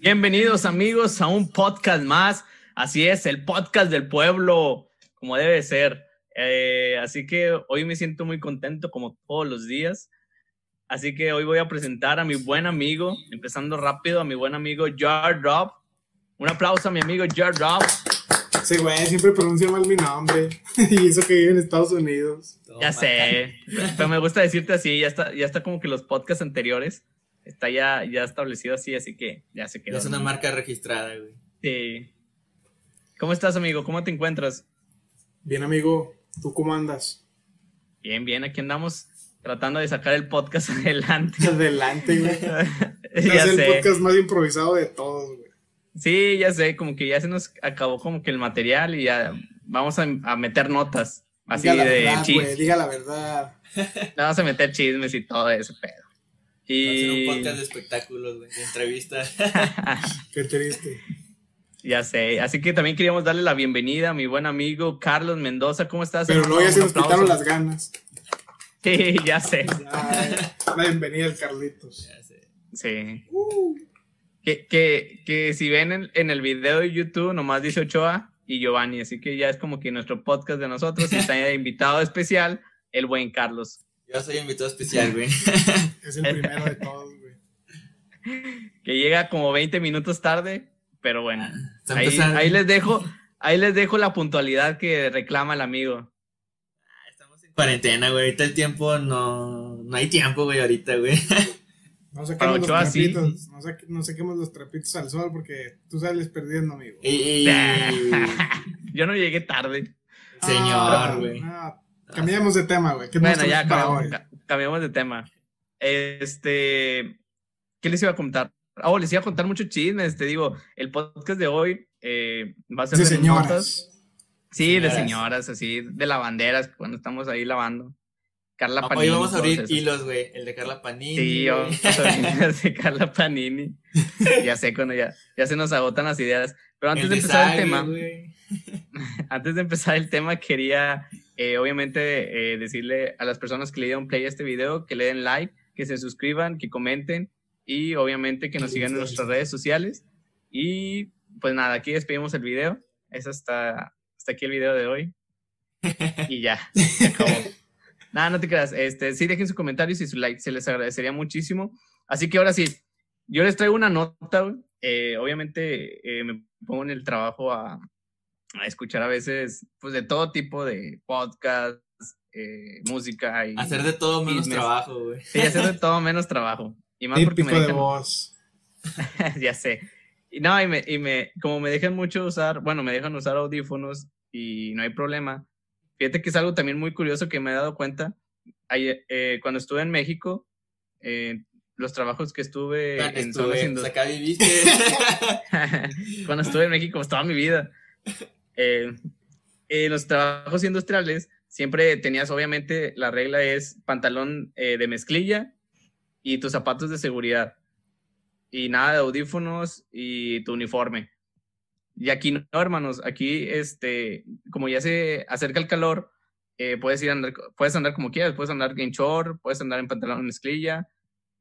Bienvenidos amigos a un podcast más. Así es, el podcast del pueblo, como debe ser. Eh, así que hoy me siento muy contento como todos los días. Así que hoy voy a presentar a mi buen amigo, empezando rápido, a mi buen amigo Jar Drop. Un aplauso a mi amigo Jar Drop. Sí, güey, siempre pronuncia mal mi nombre. y eso que vive en Estados Unidos. ya sé, pero me gusta decirte así, ya está, ya está como que los podcasts anteriores está ya, ya establecido así, así que ya se quedó. Es una marca registrada, güey. Sí. ¿Cómo estás, amigo? ¿Cómo te encuentras? Bien, amigo. ¿Tú cómo andas? Bien, bien. Aquí andamos tratando de sacar el podcast adelante. Adelante, güey. es el podcast más improvisado de todos, güey. Sí, ya sé. Como que ya se nos acabó como que el material y ya vamos a, meter notas. Así diga de verdad, güey. Diga la verdad. Vamos a meter chismes y todo ese pedo. Y... un podcast de espectáculos, güey, de entrevistas. Qué triste. Ya sé, así que también queríamos darle la bienvenida a mi buen amigo Carlos Mendoza. ¿Cómo estás? Pero luego ya se nos quitaron las ganas. Sí, ya sé. la bienvenida al Carlitos. Ya sé. Sí. Uh. Que, que, que, si ven en, en, el video de YouTube, nomás dice Ochoa y Giovanni, así que ya es como que nuestro podcast de nosotros está invitado especial el buen Carlos. Yo soy invitado especial, güey. es el primero de todos, güey. Que llega como 20 minutos tarde, pero bueno. Ah, ahí, les dejo, ahí les dejo la puntualidad que reclama el amigo. Cuarentena, güey. Ahorita el tiempo no. No hay tiempo, güey, ahorita, güey. No saquemos los trapitos, no, saquemos los trapitos al sol porque tú sales perdiendo, amigo. Yo no llegué tarde. Señor, güey. Cambiamos de tema, güey. Bueno, ya cambiamos, de tema. Este, ¿qué les iba a contar? Oh, les iba a contar mucho chismes. Te digo, el podcast de hoy eh, va a ser de, señoras. Sí, de señoras, así, de lavanderas, cuando estamos ahí lavando. Carla Panini. Hoy vamos a abrir hilos, güey. El de Carla Panini. Sí, yo, el de Carla Panini. ya sé, cuando ya, ya se nos agotan las ideas. Pero antes de, empezar el tema, antes de empezar el tema, quería eh, obviamente eh, decirle a las personas que le dieron play a este video que le den like, que se suscriban, que comenten y obviamente que nos sigan en nuestras redes sociales. Y pues nada, aquí despedimos el video. Es hasta, hasta aquí el video de hoy. Y ya, se acabó. nada, no te creas. Este, sí, dejen sus comentarios y su like, se les agradecería muchísimo. Así que ahora sí, yo les traigo una nota. Eh, obviamente me pongo en el trabajo a, a escuchar a veces, pues, de todo tipo de podcasts, eh, música y... Hacer de todo menos trabajo, güey. Sí, hacer de todo menos trabajo. Y más porque me dejan... de voz. ya sé. Y no, y me, y me, como me dejan mucho usar, bueno, me dejan usar audífonos y no hay problema. Fíjate que es algo también muy curioso que me he dado cuenta. eh, cuando estuve en México, eh, los trabajos que estuve en zonas acá viviste. cuando estuve en México, pues, toda mi vida. Eh, en los trabajos industriales siempre tenías, obviamente, la regla es pantalón eh, de mezclilla y tus zapatos de seguridad. Y nada de audífonos y tu uniforme. Y aquí no, hermanos, aquí, este, como ya se acerca el calor, eh, puedes ir andar, puedes andar como quieras, puedes andar en short, puedes andar en pantalón mezclilla,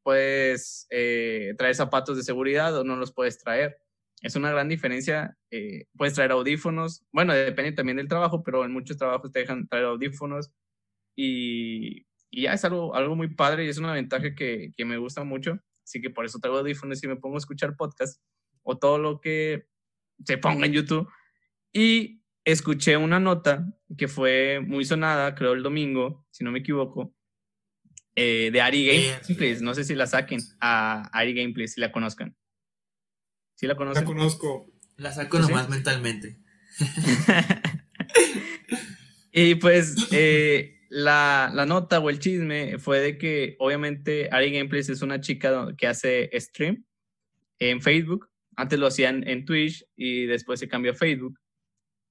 puedes traer zapatos de seguridad o no los puedes traer es una gran diferencia. Eh, puedes traer audífonos. Bueno, depende también del trabajo, pero en muchos trabajos te dejan traer audífonos. Y, y ya es algo, algo muy padre y es una ventaja que, que, me gusta mucho. Así que por eso traigo audífonos y me pongo a escuchar podcast o todo lo que se ponga en YouTube. Y escuché una nota que fue muy sonada, creo el domingo, si no me equivoco, eh, de Ari Gameplays. No sé si la saquen a Ari Gameplays, si la conozcan. ¿Sí la conocen? La conozco. La saco nomás mentalmente. y pues eh, la, la, nota o el chisme fue de que obviamente Ari Gameplays es una chica que hace stream en Facebook. Antes lo hacían en Twitch y después se cambió a Facebook.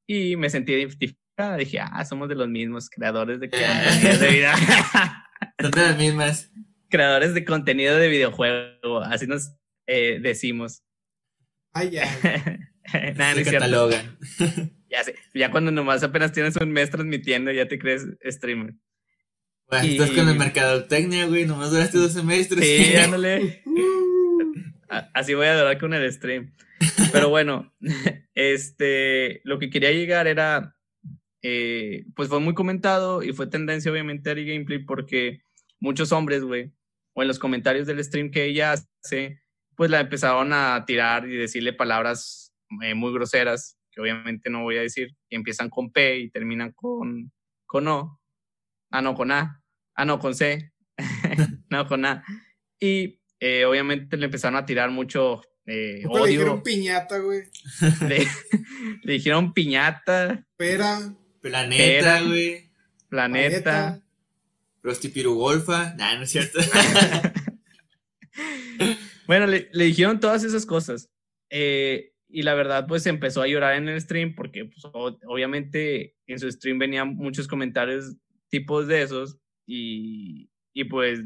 Y me sentí identificada. Dije, ah, somos de los mismos creadores de, de vida. Son de las mismas. creadores de contenido de videojuego, así nos eh, decimos. Ay, ya. Nada, no es cierto. Ya sé, ya cuando nomás apenas tienes un mes transmitiendo, ya te crees streamer. Bueno, estás con el mercadotecnia, güey, nomás duraste dos semestres. Sí, dándole. Así voy a durar con el stream. Pero bueno, este, lo que quería llegar era, eh, pues fue muy comentado y fue tendencia obviamente a gameplay porque muchos hombres, güey, o en los comentarios del stream que ella hace, pues la empezaron a tirar y decirle palabras eh, muy groseras, que obviamente no voy a decir, que empiezan con P y terminan con, con O. Ah, no, con A. Ah, no, con C. no, con A. Y eh, obviamente le empezaron a tirar mucho eh, odio. Le dijeron piñata, güey. Le, dijeron piñata. Pera. Planeta, güey. Planeta. Prostipirugolfa. Nah, no es cierto. bueno, le, le, dijeron todas esas cosas. Eh, y la verdad, pues empezó a llorar en el stream porque, pues, obviamente, en su stream venían muchos comentarios tipos de esos y, y pues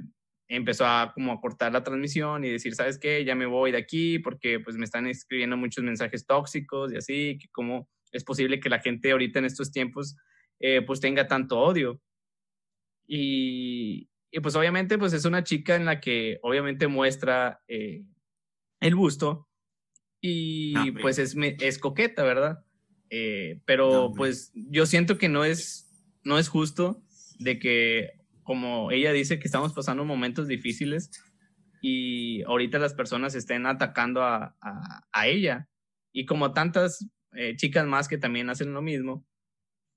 empezó a como a cortar la transmisión y decir, ¿sabes qué? Ya me voy de aquí porque pues me están escribiendo muchos mensajes tóxicos y así, que cómo es posible que la gente ahorita en estos tiempos eh, pues tenga tanto odio. Y, y, pues obviamente pues es una chica en la que obviamente muestra eh, el busto y ah, pues es, es coqueta, ¿verdad? Eh, pero pues yo siento que no es, no es justo de que como ella dice que estamos pasando momentos difíciles y ahorita las personas estén atacando a, a, ella. Y como tantas eh, chicas más que también hacen lo mismo.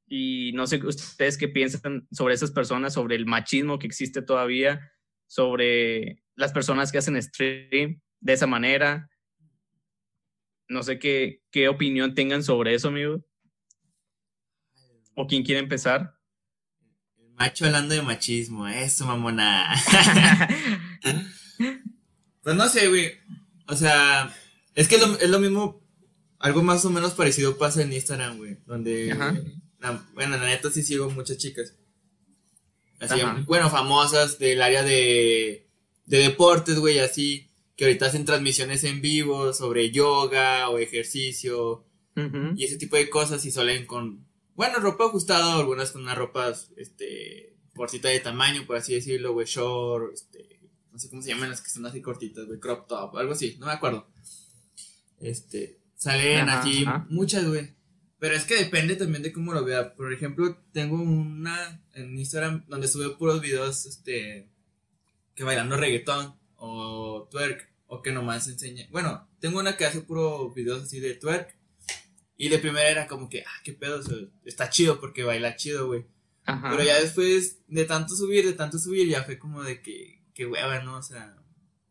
Y no sé ustedes qué piensan sobre esas personas, sobre el machismo que existe todavía, sobre las personas que hacen stream de esa manera. No sé qué, qué opinión tengan sobre eso, amigo. ¿O quién quiere empezar? Macho hablando de machismo, eso, mamona. pues no sé, güey. O sea, es que es lo mismo, algo más o menos parecido pasa en Instagram, güey. Donde, bueno, la neta sí sigo muchas chicas. Así, bueno, famosas del área de, de deportes, güey, así. Que ahorita hacen transmisiones en vivo sobre yoga o ejercicio. Y ese tipo de cosas y suelen con bueno, ropa ajustada, algunas con unas ropas, este, por cita de tamaño, por así decirlo, güey, short, este, no sé cómo se llaman las que son así cortitas, güey, crop top, algo así, no me acuerdo. Este, salen aquí muchas, güey. Pero es que depende también de cómo lo vea. Por ejemplo, tengo una en Instagram donde sube puros videos, este, que bailando reggaetón o twerk, o que nomás enseña. Bueno, tengo una que hace puro videos así de twerk y de primera era como que, ah, qué pedo, está chido porque baila chido, güey. Pero ya después de tanto subir, de tanto subir, ya fue como de que, qué hueva, ¿no? O sea.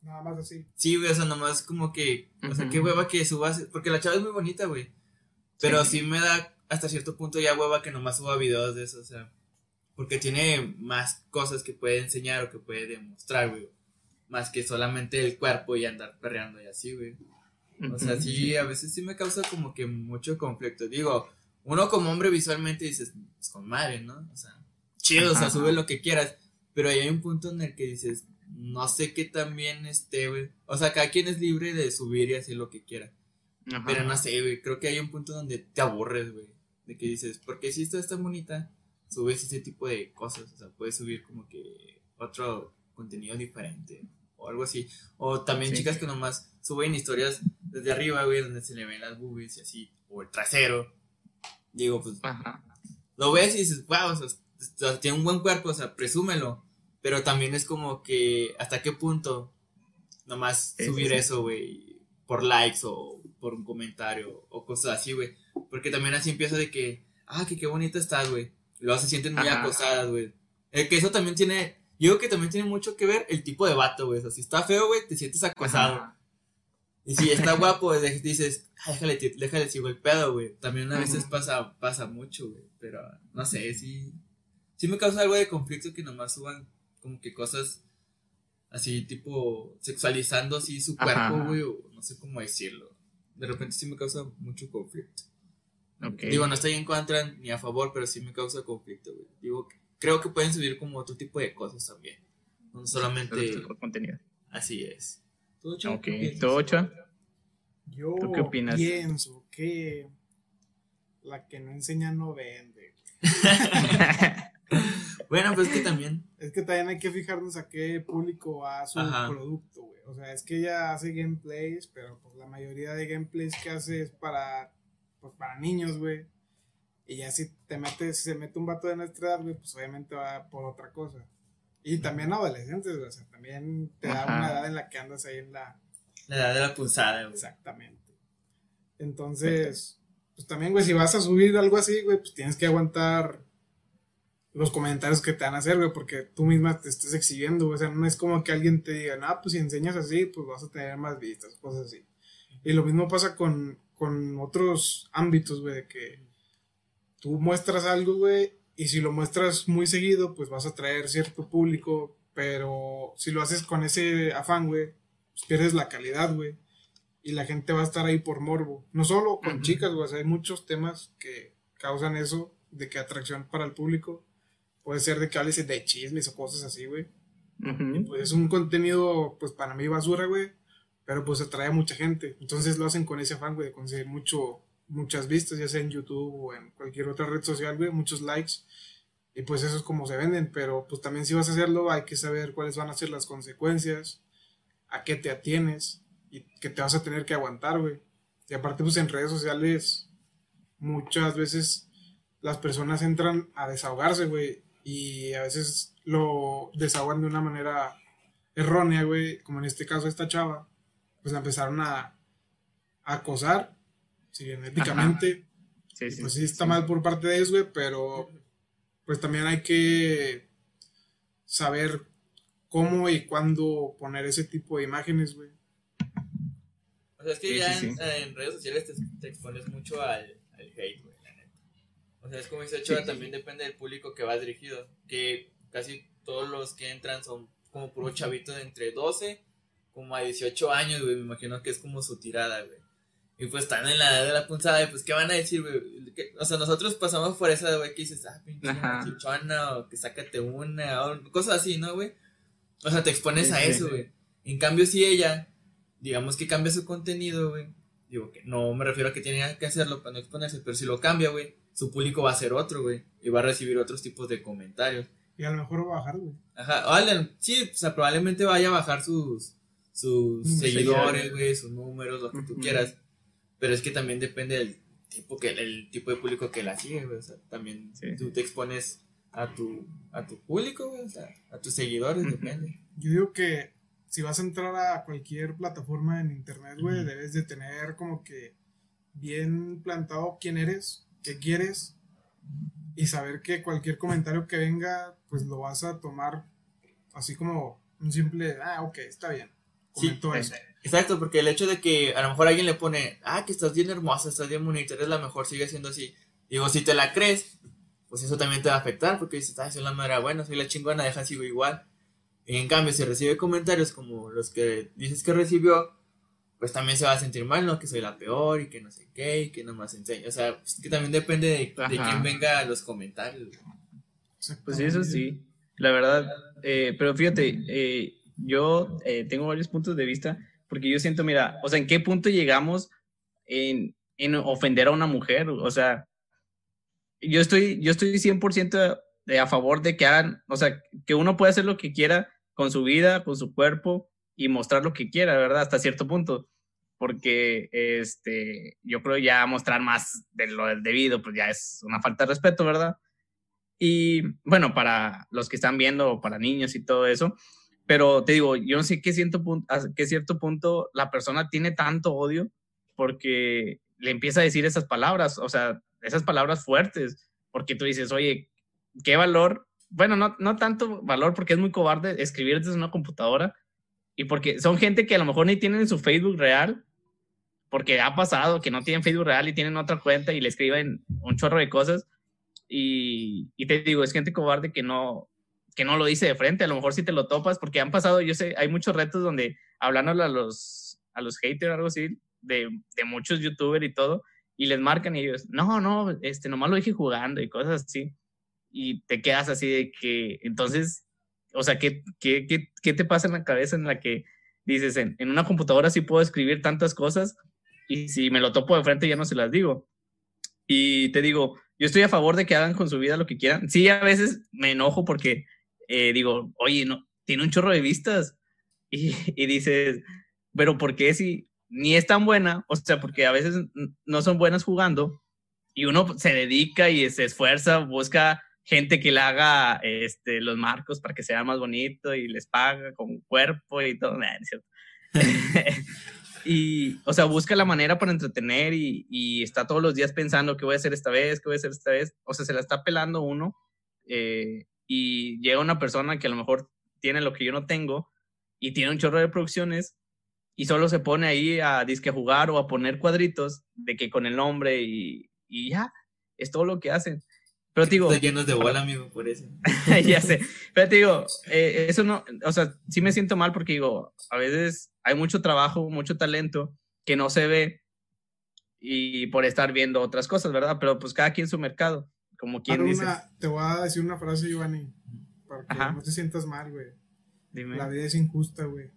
Nada más así. Sí, güey, o sea, nomás como que, o sea, qué hueva que subas, porque la chava es muy bonita, güey. Pero sí. me da hasta cierto punto ya hueva que nomás suba videos de eso, o sea. Porque tiene más cosas que puede enseñar o que puede demostrar, güey. Más que solamente el cuerpo y andar perreando y así, güey. O sea, sí, a veces sí me causa como que mucho conflicto. Digo, uno como hombre visualmente dices, pues con madre, ¿no? O sea, chido, o sea, sube lo que quieras. Pero ahí hay un punto en el que dices, no sé qué también esté, güey. O sea, cada quien es libre de subir y hacer lo que quiera. Pero no sé, güey. Creo que hay un punto donde te aburres, güey. De que dices, porque si esto está bonita, subes ese tipo de cosas. O sea, puedes subir como que otro contenido diferente o algo así. O también chicas que nomás suben historias desde arriba, güey, donde se le ven las boobies y así, o el trasero. Digo, pues, lo ves y dices, wow, o sea, tiene un buen cuerpo, o sea, presúmelo. Pero también es como que, ¿hasta qué punto nomás subir eso, güey, por likes o por un comentario o cosas así, güey? Porque también así empieza de que, ah, que qué bonita estás, güey. Luego se sienten muy acosadas, güey. Eh, que eso también tiene, yo creo que también tiene mucho que ver el tipo de vato, güey. O sea, si está feo, güey, te sientes acosado. Y si está guapo, dices, déjale, déjale, sigo el pedo, güey. También a veces pasa, pasa mucho, güey. Pero no sé, sí. Sí me causa algo de conflicto que nomás suban como que cosas así, tipo, sexualizando así su cuerpo, güey, o no sé cómo decirlo. De repente sí me causa mucho conflicto. Digo, no estoy en contra ni a favor, pero sí me causa conflicto, güey. Digo, creo que pueden subir como otro tipo de cosas también. no solamente contenido. Así es. ¿Tú, Ok, ¿tú, Ocho? Yo ¿Tú qué opinas? pienso que la que no enseña no vende. bueno, pues que también. Es que también hay que fijarnos a qué público va su producto, güey. O sea, es que ella hace gameplays, pero pues la mayoría de gameplays que hace es para, pues, para niños, güey. Y ya si te metes, si se mete un vato de nuestra edad, güey, pues obviamente va por otra cosa. Y también adolescentes. O sea, también te da una edad en la que andas ahí en la. La edad de la pulsada, güey. Exactamente. Entonces, pues también, güey, si vas a subir algo así, güey, pues tienes que aguantar los comentarios que te van a hacer, güey, porque tú misma te estás exhibiendo, güey. O sea, no es como que alguien te diga, no, pues si enseñas así, pues vas a tener más vistas, cosas así. Y lo mismo pasa con, con otros ámbitos, güey, de que tú muestras algo, güey, y si lo muestras muy seguido, pues vas a traer cierto público, pero si lo haces con ese afán, güey, pues pierdes la calidad, güey. Y la gente va a estar ahí por morbo. No solo con chicas, güey, o sea, hay muchos temas que causan eso, de que atracción para el público Puede ser de que hables de chismes o cosas así, güey. pues es un contenido, pues para mí basura, güey. Pero pues atrae a mucha gente. Entonces lo hacen con ese afán, güey, de conseguir mucho, muchas vistas, ya sea en YouTube o en cualquier otra red social, güey, muchos likes. Y pues eso es como se venden. Pero pues también si vas a hacerlo, hay que saber cuáles van a ser las consecuencias, a qué te atienes y que te vas a tener que aguantar, güey. Y aparte, pues en redes sociales, muchas veces las personas entran a desahogarse, güey y a veces lo desahogan de una manera errónea, güey, como en este caso esta chava, pues la empezaron a, acosar, sí, éticamente, pues sí está mal por parte de ellos, güey, pero pues también hay que saber cómo y cuándo poner ese tipo de imágenes, güey. O sea, es que ya en, redes sociales te, expones mucho al, al hate, güey. O sea, es como dice Ochoa, también depende del público que va dirigido. Que casi todos los que entran son como puro chavito de entre 12 como a 18 años, güey. Me imagino que es como su tirada, güey. Y pues están en la edad de la punzada, y pues, ¿qué van a decir, güey? O sea, nosotros pasamos por esa, güey, que dices, ah, pinche chichona, o que sácate una, o cosas así, ¿no, güey? O sea, te expones a eso, güey. En cambio, si ella, digamos que cambia su contenido, güey. Digo que no me refiero a que tiene que hacerlo para no exponerse, pero si lo cambia, güey, su público va a ser otro, güey. Y va a recibir otros tipos de comentarios. Y a lo mejor va a bajar, güey. Ajá, sí, o sea, probablemente vaya a bajar sus, sus seguidores, güey, sus números, lo que tú quieras. Pero es que también depende del tipo, que, el tipo de público que la sigue, güey. O sea, también tú te expones a tu, a tu público, güey, o sea, a tus seguidores, depende. Yo digo que si vas a entrar a cualquier plataforma en internet, güey, debes de tener como que bien plantado quién eres, qué quieres y saber que cualquier comentario que venga, pues lo vas a tomar así como un simple, ah, ok, está bien. Sí, Exacto, porque el hecho de que a lo mejor alguien le pone, ah, que estás bien hermosa, estás bien bonita, eres la mejor, sigue siendo así. Digo, si te la crees, pues eso también te va a afectar, porque dices, ah, soy la madre buena, soy la chingona, deja sigo igual. Y en cambio, si recibe comentarios como los que dices que recibió, pues también se va a sentir mal, ¿no? Que soy la peor y que no sé qué y que no más enseño. O sea, pues, que también depende de, quién venga a los comentarios. Pues eso sí. La verdad, eh, pero fíjate, eh, yo eh, tengo varios puntos de vista porque yo siento, mira, o sea, ¿en qué punto llegamos en, en ofender a una mujer? O sea, yo estoy, yo estoy 100% a favor de que hagan, o sea, que uno puede hacer lo que quiera con su vida, con su cuerpo y mostrar lo que quiera, ¿verdad? Hasta cierto punto porque este, yo creo ya mostrar más de lo debido, pues ya es una falta de respeto, ¿verdad? Y bueno, para los que están viendo, para niños y todo eso, pero te digo, yo no sé qué, cierto punto, qué cierto punto la persona tiene tanto odio porque le empieza a decir esas palabras, o sea, esas palabras fuertes, porque tú dices, oye, qué valor, bueno, no, no tanto valor porque es muy cobarde escribir desde una computadora y porque son gente que a lo mejor ni tienen su Facebook real porque ha pasado que no tienen Facebook real y tienen otra cuenta y le escriben un chorro de cosas. Y, y, te digo, es gente cobarde que no, que no lo dice de frente. A lo mejor si te lo topas, porque han pasado, yo sé, hay muchos retos donde hablándole a los, a los haters o algo así, de, de muchos youtubers y todo, y les marcan y ellos, no, no, este, nomás lo dije jugando y cosas así. Y te quedas así de que, entonces, o sea, ¿qué, qué, qué, qué te pasa en la cabeza en la que dices, en, en, una computadora sí puedo escribir tantas cosas y si me lo topo de frente ya no se las digo? Y te digo, yo estoy a favor de que hagan con su vida lo que quieran. Sí, a veces me enojo porque eh, digo, oye, no, tiene un chorro de vistas. Y, y, dices, pero ¿por qué si ni es tan buena? O sea, porque a veces no son buenas jugando y uno se dedica y se esfuerza, busca gente que le haga este, los marcos para que sea más bonito y les paga con cuerpo y todo. y, o sea, busca la manera para entretener y, y, está todos los días pensando qué voy a hacer esta vez, qué voy a hacer esta vez. O sea, se la está pelando uno eh, y llega una persona que a lo mejor tiene lo que yo no tengo y tiene un chorro de producciones y solo se pone ahí a disque jugar o a poner cuadritos de que con el nombre y, y ya, es todo lo que hacen. Pero te digo. Está llenos de bola, amigo, por eso. ya sé. Pero te digo, eh, eso no, o sea, sí me siento mal porque digo, a veces hay mucho trabajo, mucho talento que no se ve y por estar viendo otras cosas, ¿verdad? Pero pues cada quien su mercado, como quien dice. te voy a decir una frase, Giovanni, para que no te sientas mal, güey. Dime. La vida es injusta, güey.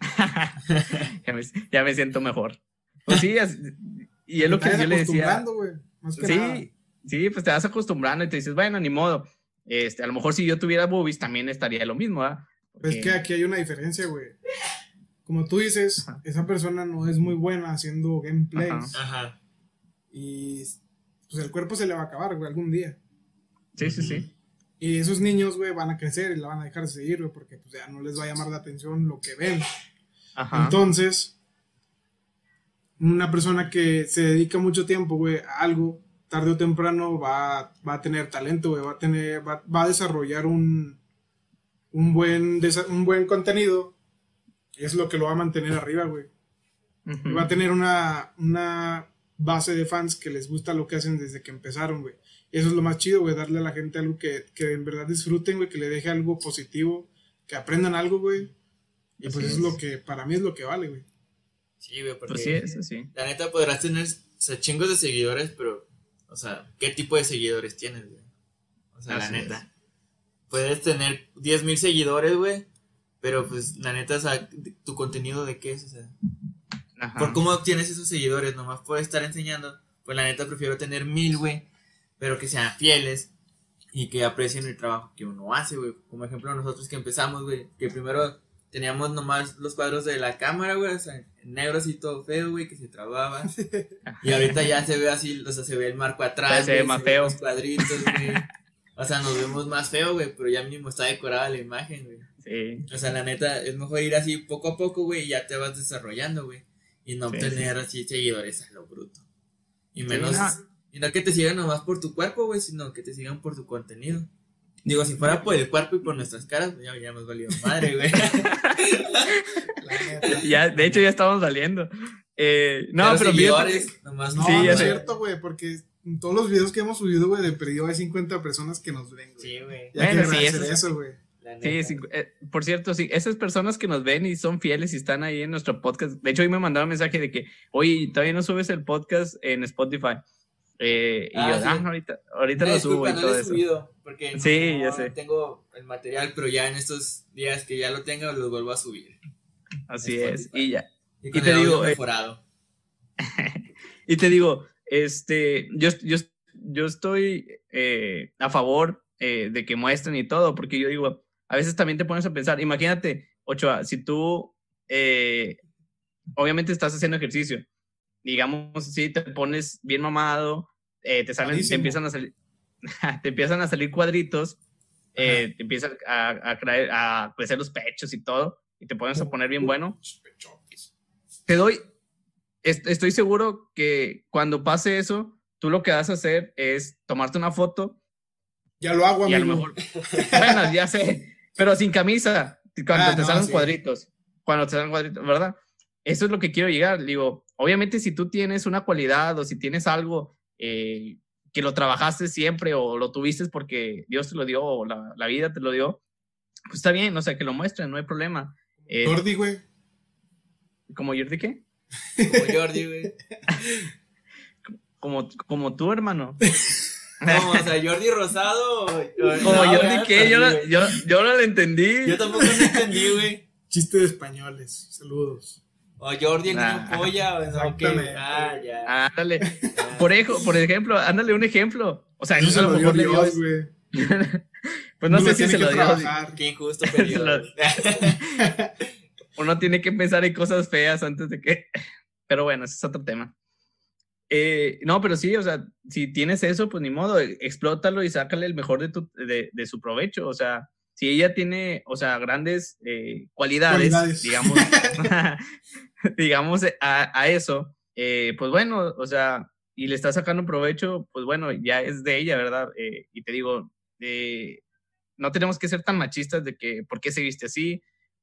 ya, me, ya, me, siento mejor. Pues sí, y es lo que yo le decía. Güey, sí, sí, pues te vas acostumbrando y te dices, bueno, ni modo. Este, a lo mejor si yo tuviera boobies también estaría lo mismo, ¿ah? Pues es que aquí hay una diferencia, güey. Como tú dices, esa persona no es muy buena haciendo gameplays. Ajá. Y pues el cuerpo se le va a acabar, güey, algún día. Sí, sí, sí. Y esos niños, güey, van a crecer y la van a dejar de seguir, güey, porque pues ya no les va a llamar la atención lo que ven. Ajá. Entonces, una persona que se dedica mucho tiempo, güey, a algo, tarde o temprano va, va a tener talento, güey, va a tener, va, va, a desarrollar un, un buen, un buen contenido y es lo que lo va a mantener arriba, güey. Va a tener una, una base de fans que les gusta lo que hacen desde que empezaron, güey. Y eso es lo más chido, güey, darle a la gente algo que, que en verdad disfruten, güey, que le deje algo positivo, que aprendan algo, güey. Y pues eso es lo que, para mí es lo que vale, güey. Sí, güey, porque pues sí, eso sí. la neta podrás tener o sea, chingos de seguidores, pero, o sea, ¿qué tipo de seguidores tienes, güey? O sea, la neta. Puedes tener 10 mil seguidores, güey, pero pues la neta, o sea, tu contenido de qué es, o sea. ¿Por cómo obtienes esos seguidores? Nomás por estar enseñando. Pues la neta prefiero tener mil, güey, pero que sean fieles y que aprecien el trabajo que uno hace, güey. Como ejemplo, nosotros que empezamos, güey, que primero teníamos nomás los cuadros de la cámara, güey, o sea, en negro así todo feo, güey, que se trababa. y ahorita ya se ve así, o sea, se ve el marco atrás, se ve más feo. Los cuadritos, güey. O sea, nos vemos más feo, güey, pero ya mismo está decorada la imagen, güey. Sí. O sea, la neta, es mejor ir así poco a poco, güey, y ya te vas desarrollando, güey. Y no obtener así seguidores a lo bruto. Y menos, y no que te sigan nomás por tu cuerpo, güey, sino que te sigan por tu contenido. Digo, si fuera por el cuerpo y por nuestras caras, pues ya, ya nos valió madre, güey. ya, de hecho, ya estamos valiendo. Eh, no, pero seguidores, nomás no, sí, no es cierto, güey, porque en todos los videos que hemos subido, güey, de perdido hay 50 personas que nos ven, güey. Sí, güey. Ya bueno, sí, eso, eso, güey. Sí, sí eh, por cierto, sí, esas personas que nos ven y son fieles y están ahí en nuestro podcast. De hecho, hoy me mandaron un mensaje de que, oye, todavía no subes el podcast en Spotify. Eh, y ah, yo, ah, ahorita, ahorita lo subo y todo eso. Subido porque sí, ya sé. tengo el material, pero ya en estos días que ya lo tenga, lo vuelvo a subir. Así es, y ya. Y, te digo, eh, y te digo, este, yo, yo, yo estoy eh, a favor de que muestren y todo, porque yo digo, a veces también te pones a pensar, imagínate, Ochoa, si tú, obviamente estás haciendo ejercicio, digamos, si te pones bien mamado, eh, te salen, te empiezan a salir, te empiezan a salir cuadritos, eh, te empiezan a, a, a crecer los pechos y todo, y te pones a poner bien bueno. Te doy, estoy seguro que cuando pase eso, tú lo que vas a hacer es tomarte una foto. Ya lo hago, y a lo mejor, bueno, ya sé, pero sin camisa, cuando ah, te salen cuadritos, cuando te salen cuadritos, ¿verdad? Eso es lo que quiero llegar. Digo, obviamente si tú tienes una cualidad o si tienes algo eh, que lo trabajaste siempre o lo tuviste porque Dios te lo dio o la, la vida te lo dio, pues está bien, o sea, que lo muestren, no hay problema. Eh, Jordi, güey. ¿Como Jordi qué? Como Jordi, güey. como, como tú, hermano. No, o sea, Jordi Rosado. Como Jordi, ¿qué? Yo, no, yo, yo no lo entendí. Yo tampoco lo entendí, güey. Chiste de españoles. Saludos. O Jordi el niño Nah. polla, o no, que. Exactamente. Ah, ya. Ándale. Por, ejo, por ejemplo, ándale un ejemplo. O sea, Eso a lo mejor le dio. Dios, güey. Pues no Uno sé si se lo dio. Qué injusto periodo. Uno tiene que pensar en cosas feas antes de que. Pero bueno, ese es otro tema. Eh, no, pero sí, o sea, si tienes eso, pues ni modo, eh, explótalo y sácale el mejor de, tu, de, de su provecho. O sea, si ella tiene, o sea, grandes eh, cualidades, Cualidades. digamos, digamos a, a eso, eh, pues bueno, o sea, y le está sacando provecho, pues bueno, ya es de ella, ¿verdad? Eh, y te digo, eh, no tenemos que ser tan machistas de que, ¿por qué se viste así?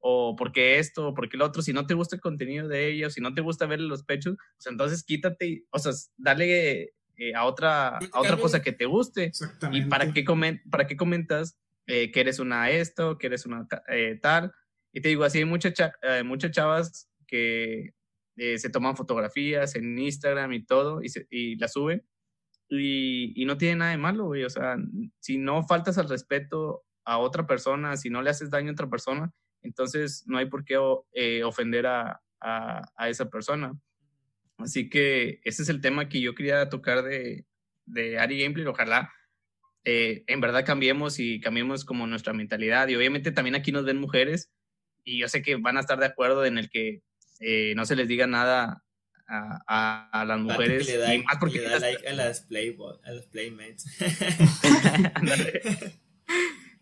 O por qué esto, o por qué lo otro, si no te gusta el contenido de ella, o si no te gusta verle los pechos, pues entonces quítate, o sea, dale eh, a otra, a otra cosa que te guste. Exactamente. ¿Y para qué, comen, para qué comentas eh, que eres una esto, que eres una eh, tal? Y te digo, así hay muchas, cha- eh, muchas chavas que eh, se toman fotografías en Instagram y todo, y, se, y las suben, y, y no tiene nada de malo, güey. O sea, si no faltas al respeto a otra persona, si no le haces daño a otra persona, entonces no hay por qué eh, ofender a, a, a esa persona. Así que ese es el tema que yo quería tocar de, de Ari Gameplay. Ojalá eh, en verdad cambiemos y cambiemos como nuestra mentalidad. Y obviamente también aquí nos ven mujeres y yo sé que van a estar de acuerdo en el que eh, no se les diga nada a, a- a las mujeres. que le da, y más porque le da las- like a las, playbo- a las playmates.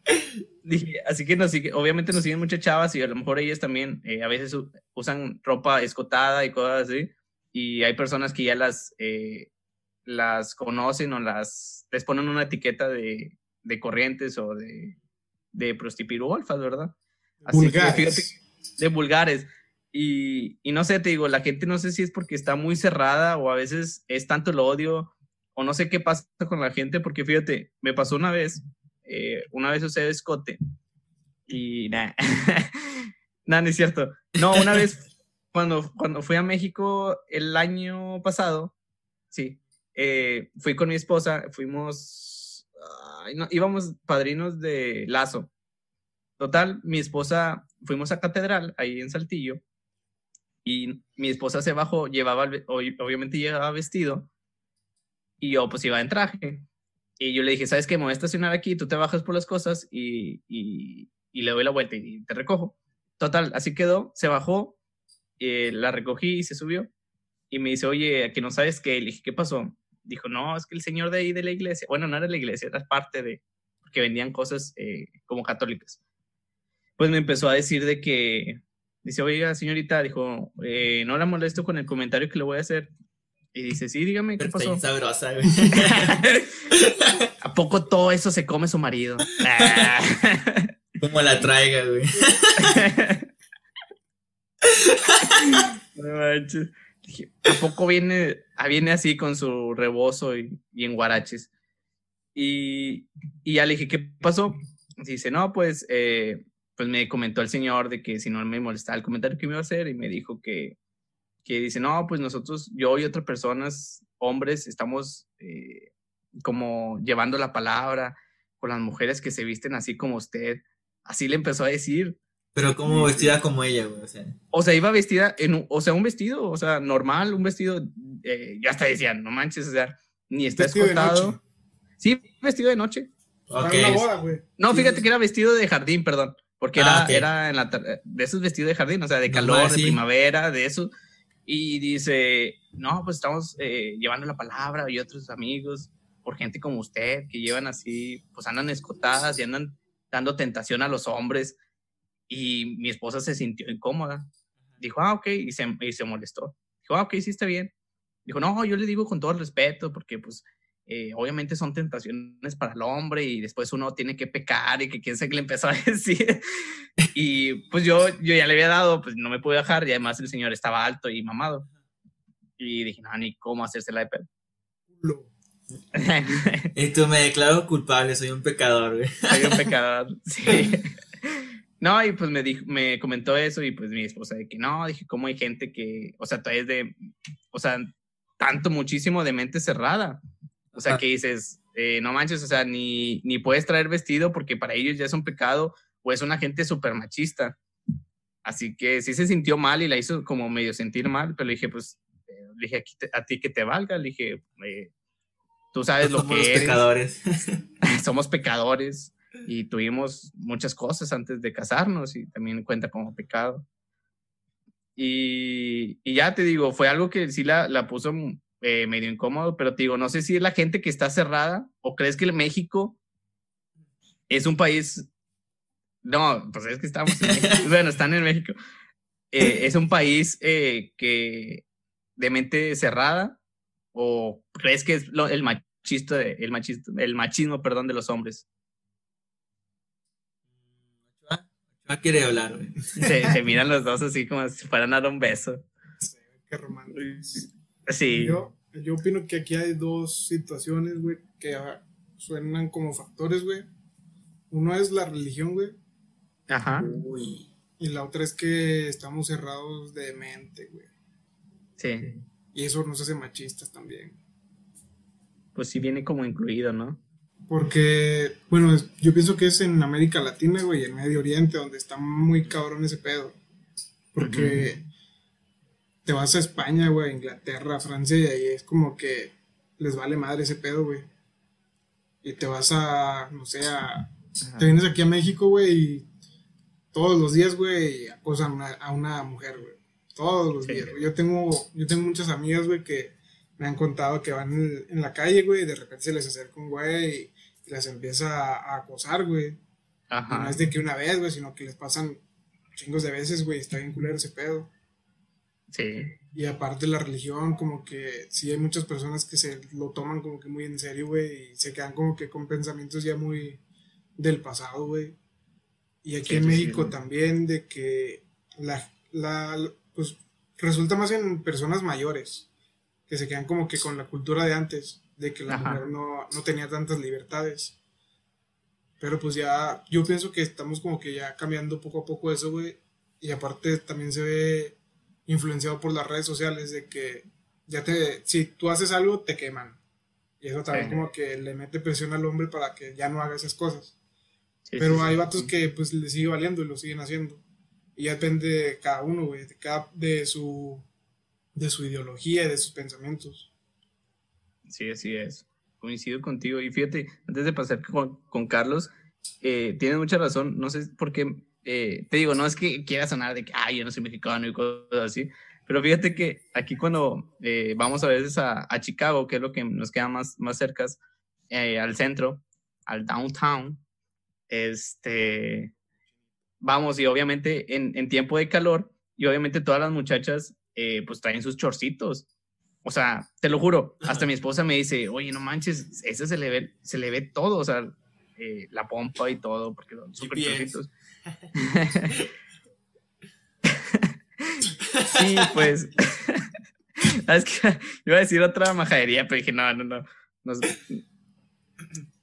Dije, así que nos sigue, obviamente nos siguen muchas chavas y a lo mejor ellas también eh, a veces usan ropa escotada y cosas así. Y hay personas que ya las, eh, las conocen o las les ponen una etiqueta de, de corrientes o de, de prostipirulfas, ¿verdad? Así que fíjate, de vulgares. Y, y no sé, te digo, la gente no sé si es porque está muy cerrada o a veces es tanto el odio o no sé qué pasa con la gente, porque fíjate, me pasó una vez, eh, una vez usé escote y nada, nada, no es cierto. No, una vez cuando, cuando fui a México el año pasado, sí, eh, fui con mi esposa, fuimos, no, íbamos padrinos de Lazo. Total, mi esposa, fuimos a Catedral, ahí en Saltillo, y mi esposa se bajó, llevaba, obviamente llevaba vestido, y yo pues iba en traje. Y yo le dije, ¿sabes qué? Me voy a estacionar aquí, tú te bajas por las cosas y, y, le doy la vuelta y te recojo. Total, así quedó, se bajó, eh, la recogí y se subió. Y me dice, oye, que no sabes qué. Le dije, ¿qué pasó? Dijo, no, es que el señor de ahí de la iglesia, bueno, no era la iglesia, era parte de, porque vendían cosas eh, como católicas. Pues me empezó a decir de que, dice, oiga, señorita, dijo, eh, no la molesto con el comentario que le voy a hacer. Y dice, sí, dígame, ¿qué Pero está pasó? sabrosa, güey. ¿A poco todo eso se come su marido? Como la traiga, güey. No manches. Dije, ¿A poco viene, ah, viene así con su rebozo y, y en guaraches? Y, y ya le dije, ¿qué pasó? Dice, no, pues, eh, pues me comentó el señor de que si no me molestaba el comentario que me iba a hacer y me dijo que, que dice, no, pues nosotros, yo y otras personas, hombres, estamos eh, como llevando la palabra con las mujeres que se visten así como usted. Así le empezó a decir. Pero como vestida como ella, güey. O sea, O sea, iba vestida en, un- o sea, un vestido, o sea, normal, un vestido, eh, ya hasta decían, no manches, o sea, ni está Vestido de escotado. noche. Sí, vestido de noche. Para ok. una boda, güey. No, fíjate que era vestido de jardín, perdón, porque Ah, era, ok. era en la, tar- de esos vestidos de jardín, o sea, de calor, de sí. primavera, de eso. Y dice, no, pues estamos eh, llevando la palabra y otros amigos, por gente como usted, que llevan así, pues andan escotadas y andan dando tentación a los hombres. Y mi esposa se sintió incómoda. Dijo, ah, ok, y se, y se molestó. Dijo, ah, ok, sí está bien. Dijo, no, yo le digo con todo el respeto, porque pues eh, obviamente son tentaciones para el hombre y después uno tiene que pecar y que quién sabe qué le empezó a decir. y pues yo, yo ya le había dado, pues no me pude bajar y además el señor estaba alto y mamado. Y dije, no, ni cómo hacérsela de pedo. Y tú me declaro culpable, soy un pecador, güey. Soy un pecador, sí. No, y pues me dijo, me comentó eso y pues mi esposa de que no, dije, ¿cómo hay gente que, o sea, todavía es de, o sea, tanto muchísimo de mente cerrada? O sea, Ah. que dices, eh, no manches, o sea, ni, ni puedes traer vestido porque para ellos ya es un pecado o es una gente súper machista. Así que sí se sintió mal y la hizo como medio sentir mal, pero le dije, pues, eh, le dije a ti que te valga, le dije, eh, tú sabes lo que eres. pecadores. somos pecadores y tuvimos muchas cosas antes de casarnos y también cuenta como pecado. Y, y ya te digo, fue algo que sí la, la puso eh, medio incómodo, pero te digo, no sé si es la gente que está cerrada o crees que México es un país... No, pues es que estamos en México. bueno, están en México. Eh, es un país eh, que de mente cerrada o crees que es lo, el machista, el machismo, el machismo, perdón, de los hombres. No quiere hablar, güey. Se, se, miran los dos así como si fueran a dar un beso. Sí, qué romántico. Sí. Yo, yo opino que aquí hay dos situaciones, güey, que suenan como factores, güey. Uno es la religión, güey. Ajá. Uy. Y la otra es que estamos cerrados de mente, güey. Sí. Y eso nos hace machistas también. Pues sí viene como incluido, ¿no? Porque, bueno, yo pienso que es en América Latina, güey, en Medio Oriente, donde está muy cabrón ese pedo. Porque uh -huh. Te vas a España, güey, Inglaterra, Francia, y ahí es como que les vale madre ese pedo, güey. Y te vas a, no sé, a, te vienes aquí a México, güey, y todos los días, güey, acosan a una, a una mujer, güey. Todos los sí. días, güey. Yo tengo, yo tengo muchas amigas, güey, que me han contado que van en, en, la calle, güey, y de repente se les acerca un güey y, y las empieza a, a acosar, güey. Ajá. Y no es de que una vez, güey, sino que les pasan chingos de veces, güey, está bien culero ese pedo. Sí. Y aparte la religión, como que sí hay muchas personas que se lo toman como que muy en serio, güey, y se quedan como que con pensamientos ya muy del pasado, güey. Y aquí Sí, en México sí. también de que la, la, pues resulta más en personas mayores, que se quedan como que con la cultura de antes, de que la Ajá. mujer no, no tenía tantas libertades. Pero pues ya, yo pienso que estamos como que ya cambiando poco a poco eso, güey. Y aparte también se ve influenciado por las redes sociales de que ya te, si tú haces algo, te queman. Y eso también Sí. como que le mete presión al hombre para que ya no haga esas cosas. Sí, Pero sí, hay vatos que pues le sigue valiendo y lo siguen haciendo. Y ya depende de cada uno, güey, de, cada, de, su, de su ideología y de sus pensamientos. Sí, así es. Coincido contigo. Y fíjate, antes de pasar con, con Carlos, eh, tienes mucha razón. No sé por qué, eh, te digo, no es que quiera sonar de que, ay, yo no soy mexicano y cosas así, pero fíjate que aquí cuando eh, vamos a veces a, a, Chicago, que es lo que nos queda más, más cerca, eh, al centro, al downtown, este, vamos y obviamente en, en tiempo de calor, y obviamente todas las muchachas eh, pues traen sus chorcitos. O sea, te lo juro, hasta mi esposa me dice, oye, no manches, ese se le ve, se le ve todo, o sea, eh, la pompa y todo, porque son súper chorcitos. sí, pues. es que iba a decir otra majadería, pero dije, no, no, no. no.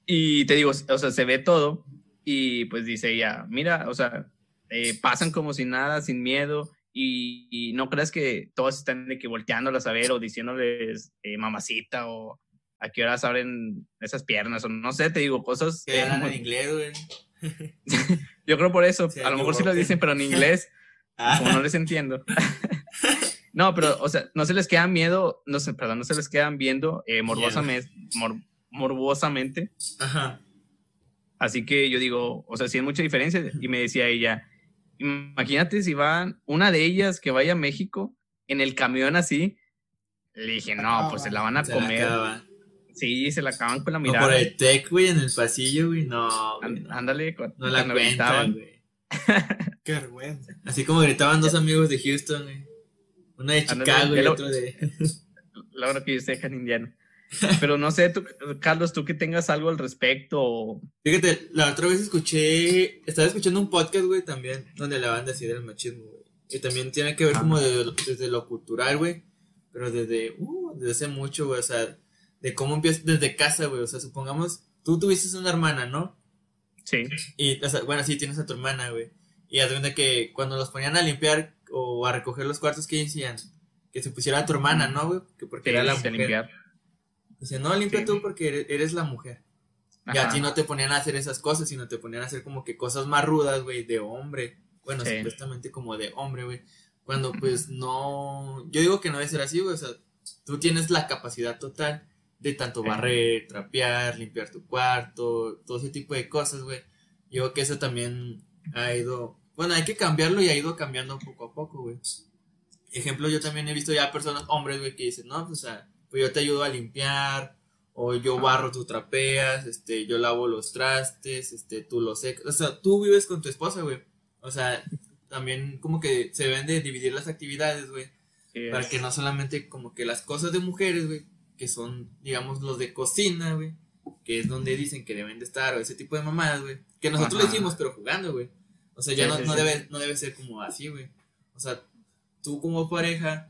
Y te digo, o sea, se ve todo. Y pues dice ella, mira, o sea, eh, pasan como sin nada, sin miedo. Y, y, no creas que todos están de que volteándolas a ver o diciéndoles eh, mamacita o a qué horas abren esas piernas o no sé, te digo cosas. Que hablan en inglés, güey. Yo creo por eso, sí, a lo mejor sí lo dicen, pero en inglés, ah. como no les entiendo. no, pero, o sea, no se les queda miedo, no sé, perdón, no se les quedan viendo eh, morbosamente, mor, morbosamente. Ajá. Así que yo digo, o sea, sí hay mucha diferencia. Y me decía ella, imagínate si van, una de ellas que vaya a México en el camión así. Le dije, no, pues se la van a se comer. Sí, se la acaban con la mirada. O por el tech, güey, en el pasillo, güey, no. Güey, no. Ándale, con, no la cuentan, güey. Qué vergüenza. Así como gritaban dos amigos de Houston, güey. Uno de Chicago Ándale, y otro de. La hora que yo esté en Indiana. Pero no sé, tú, Carlos, tú que tengas algo al respecto. Fíjate, la otra vez escuché, estaba escuchando un podcast, güey, también, donde la banda así del machismo, güey. Y también tiene que ver como de, desde lo cultural, güey. Pero desde, uh, desde hace mucho, güey, o sea, de cómo empieza desde casa, güey. O sea, supongamos, tú tuviste una hermana, ¿no? Sí. Y, o sea, bueno, sí, tienes a tu hermana, güey. Y haz de que cuando los ponían a limpiar o a recoger los cuartos, ¿qué decían? Que se pusiera a tu hermana, ¿no, güey? Que porque sí, era la mujer. Limpiar. O sea, no, limpia tú porque eres, la mujer. Y a ti no te ponían a hacer esas cosas, sino te ponían a hacer como que cosas más rudas, güey, de hombre. Bueno, supuestamente como de hombre, güey. Cuando pues no... Yo digo que no debe ser así, güey. O sea, tú tienes la capacidad total de tanto barrer, trapear, limpiar tu cuarto, todo ese tipo de cosas, güey. Yo creo que eso también ha ido... Bueno, hay que cambiarlo y ha ido cambiando poco a poco, güey. Ejemplo, yo también he visto ya personas, hombres, güey, que dicen, no, pues, o sea, pues yo te ayudo a limpiar, o yo barro, tú trapeas, este, yo lavo los trastes, este, tú los secas. O sea, tú vives con tu esposa, güey. O sea, también como que se deben de dividir las actividades, güey. para que no solamente como que las cosas de mujeres, güey, que son, digamos, los de cocina, güey, que es donde dicen que deben de estar, o ese tipo de mamadas, güey, que nosotros le decimos, pero jugando, güey. O sea, ya no, no, Debe, no debe ser como así, güey. O sea, tú como pareja,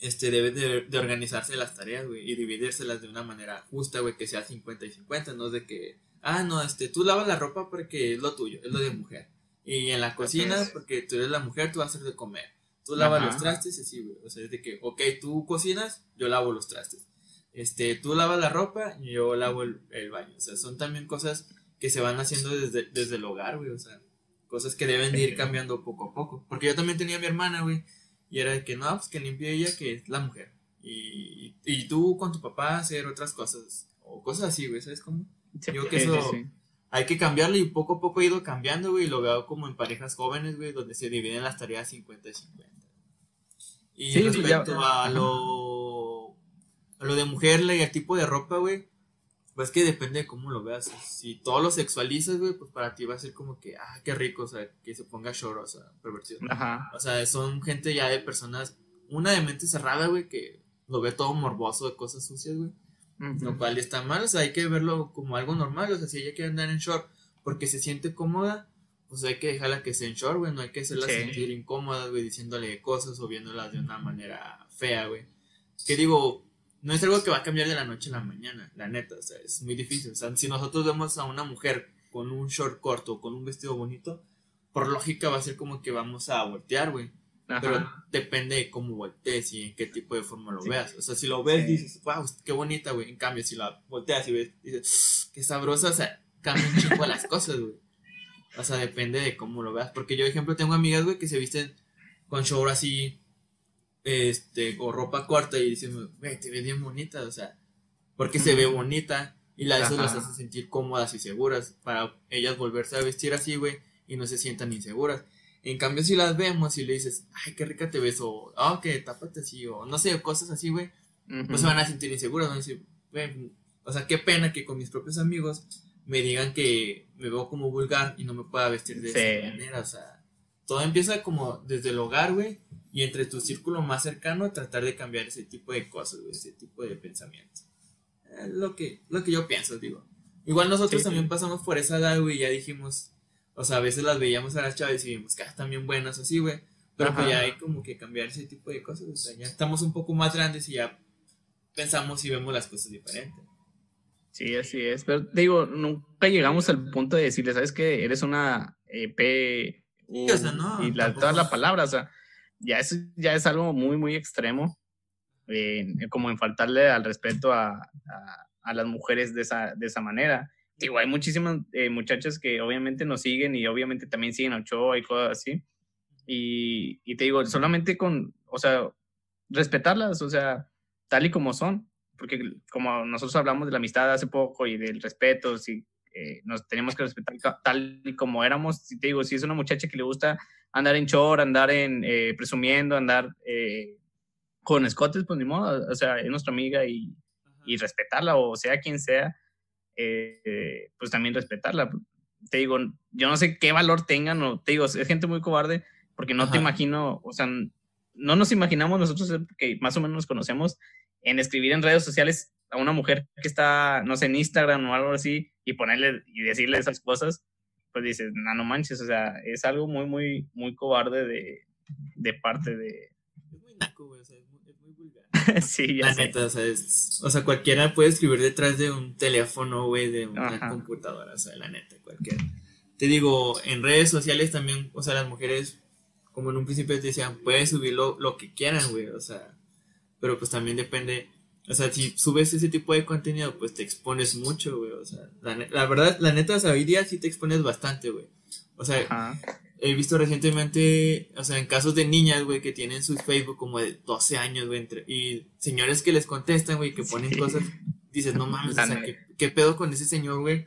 este, debes de, de organizarse las tareas, güey, y dividírselas de una manera justa, güey, que sea 50 y 50, no es de que, ah, no, este, tú lavas la ropa porque es lo tuyo, es lo de mujer. Y en la cocina, porque tú eres la mujer, tú vas a hacer de comer. Tú lavas los trastes, así, güey. O sea, es de que, ok, tú cocinas, yo lavo los trastes este, tú lavas la ropa y yo lavo el, baño. O sea, son también cosas que se van haciendo desde, desde el hogar, güey. O sea, cosas que deben de ir cambiando poco a poco. Porque yo también tenía a mi hermana, güey. Y era de que no, pues que limpie ella, que es la mujer. Y, y tú con tu papá hacer otras cosas. O cosas así, güey, ¿sabes cómo? yo que eso hay que cambiarlo y poco a poco he ido cambiando, güey. Y lo veo como en parejas jóvenes, güey, donde se dividen las tareas 50 y 50. Y respecto a lo lo de mujer y el tipo de ropa, güey, pues que depende de cómo lo veas. Si todo lo sexualizas, güey, pues para ti va a ser como que, ah, qué rico, o sea, que se ponga short, o sea, perversión. Ajá. O sea, son gente ya de personas, una de mente cerrada, güey, que lo ve todo morboso de cosas sucias, güey. Lo cual está mal, o sea, hay que verlo como algo normal, o sea, si ella quiere andar en short porque se siente cómoda, pues hay que dejarla que sea en short, güey, no hay que hacerla sentir incómoda, güey, diciéndole cosas o viéndolas de una manera fea, güey. Que digo, no es algo que va a cambiar de la noche a la mañana, la neta, o sea, es muy difícil. O sea, si nosotros vemos a una mujer con un short corto, con un vestido bonito, por lógica va a ser como que vamos a voltear, güey. Pero depende de cómo voltees y en qué tipo de forma lo veas. O sea, si lo ves, dices, wow, qué bonita, güey. En cambio, si la volteas y ves, dices, qué sabrosa, o sea, cambia un chico las cosas, güey. O sea, depende de cómo lo veas. Porque yo, por ejemplo, tengo amigas, güey, que se visten con short así este, o ropa corta y dicen, güey, te ves bien bonita, o sea, porque se ve bonita y la, eso las hace sentir cómodas y seguras para ellas volverse a vestir así, güey, y no se sientan inseguras. En cambio, si las vemos y le dices, ay, qué rica te ves, o, ah, que tápate así, o no sé, cosas así, güey, pues se van a sentir inseguras, van a decir, o sea, qué pena que con mis propios amigos me digan que me veo como vulgar y no me pueda vestir de esa manera, o sea, todo empieza como desde el hogar, güey, y entre tu círculo más cercano tratar de cambiar ese tipo de cosas, ese tipo de pensamiento. Es lo que, lo que yo pienso, digo. Igual nosotros también pasamos por esa edad, güey, ya dijimos, o sea, a veces las veíamos a las chavas y dijimos que ah, están bien buenas así, güey. Pero pues ya hay como que cambiar ese tipo de cosas, o sea, ya estamos un poco más grandes y ya pensamos y vemos las cosas diferentes. Sí, así es. Pero digo, nunca llegamos al punto de decirle, ¿sabes qué? Eres una EP. y la, toda la palabra, o sea, ya es, ya es algo muy, muy extremo, eh, como en faltarle al respeto a, a, las mujeres de esa, de esa manera. Digo, hay muchísimas eh, muchachas que obviamente nos siguen y obviamente también siguen a Ochoa y cosas así. Y, y, te digo, solamente con, o sea, respetarlas, o sea, tal y como son. Porque como nosotros hablamos de la amistad hace poco y del respeto, si eh, nos tenemos que respetar tal y como éramos, si te digo, si es una muchacha que le gusta andar en short, andar en eh, presumiendo, andar eh, con escotes, pues ni modo, o sea, es nuestra amiga y, y respetarla, o sea, quien sea, eh, pues también respetarla. Te digo, yo no sé qué valor tengan, o te digo, es gente muy cobarde, porque no te imagino, o sea, no nos imaginamos nosotros, que más o menos nos conocemos, en escribir en redes sociales a una mujer que está, no sé, en Instagram o algo así, y ponerle y decirle esas cosas pues dices, no, no manches, o sea, es algo muy, muy, muy cobarde de, de parte de... Es muy naco, güey, o sea, es muy, vulgar. sí, ya La neta, o sea, o sea, cualquiera puede escribir detrás de un teléfono, güey, de una computadora, o sea, la neta, cualquiera. Te digo, en redes sociales también, o sea, las mujeres, como en un principio te decían, pueden subir lo, lo que quieran, güey, o sea, pero pues también depende o sea, si subes ese tipo de contenido, pues te expones mucho, güey. O sea, la, la verdad, la neta, sabiduría sí te expones bastante, güey. O sea, he visto recientemente, o sea, en casos de niñas, güey, que tienen su Facebook como de 12 años, güey, y señores que les contestan, güey, que ponen cosas, dices, no mames, o sea, ¿qué, pedo con ese señor, güey?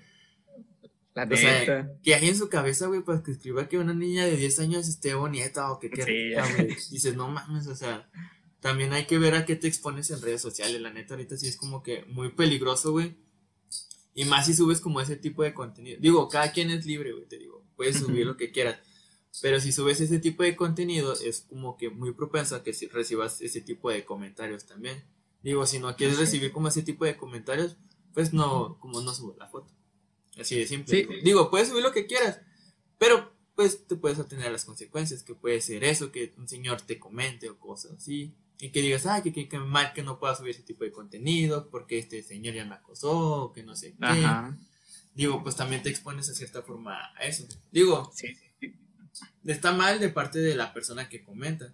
La o sea, que hay en su cabeza, güey, para que escriba que una niña de 10 años esté bonita o que quede Dices, no mames, o sea, también hay que ver a qué te expones en redes sociales. La neta, ahorita sí es como que muy peligroso, güey. Y más si subes como ese tipo de contenido. Digo, cada quien es libre, güey, te digo. Puedes subir lo que quieras. Pero si subes ese tipo de contenido, es como que muy propenso a que recibas ese tipo de comentarios también. Digo, si no quieres recibir como ese tipo de comentarios, pues no, como no subo la foto. Así de simple. Digo, puedes subir lo que quieras, pero pues te puedes obtener las consecuencias, que puede ser eso, que un señor te comente o cosas así. Y que digas, ay, que, que, mal que no pueda subir ese tipo de contenido, porque este señor ya me acosó, que no sé qué. Digo, pues también te expones a cierta forma a eso. Digo, sí, está mal de parte de la persona que comenta,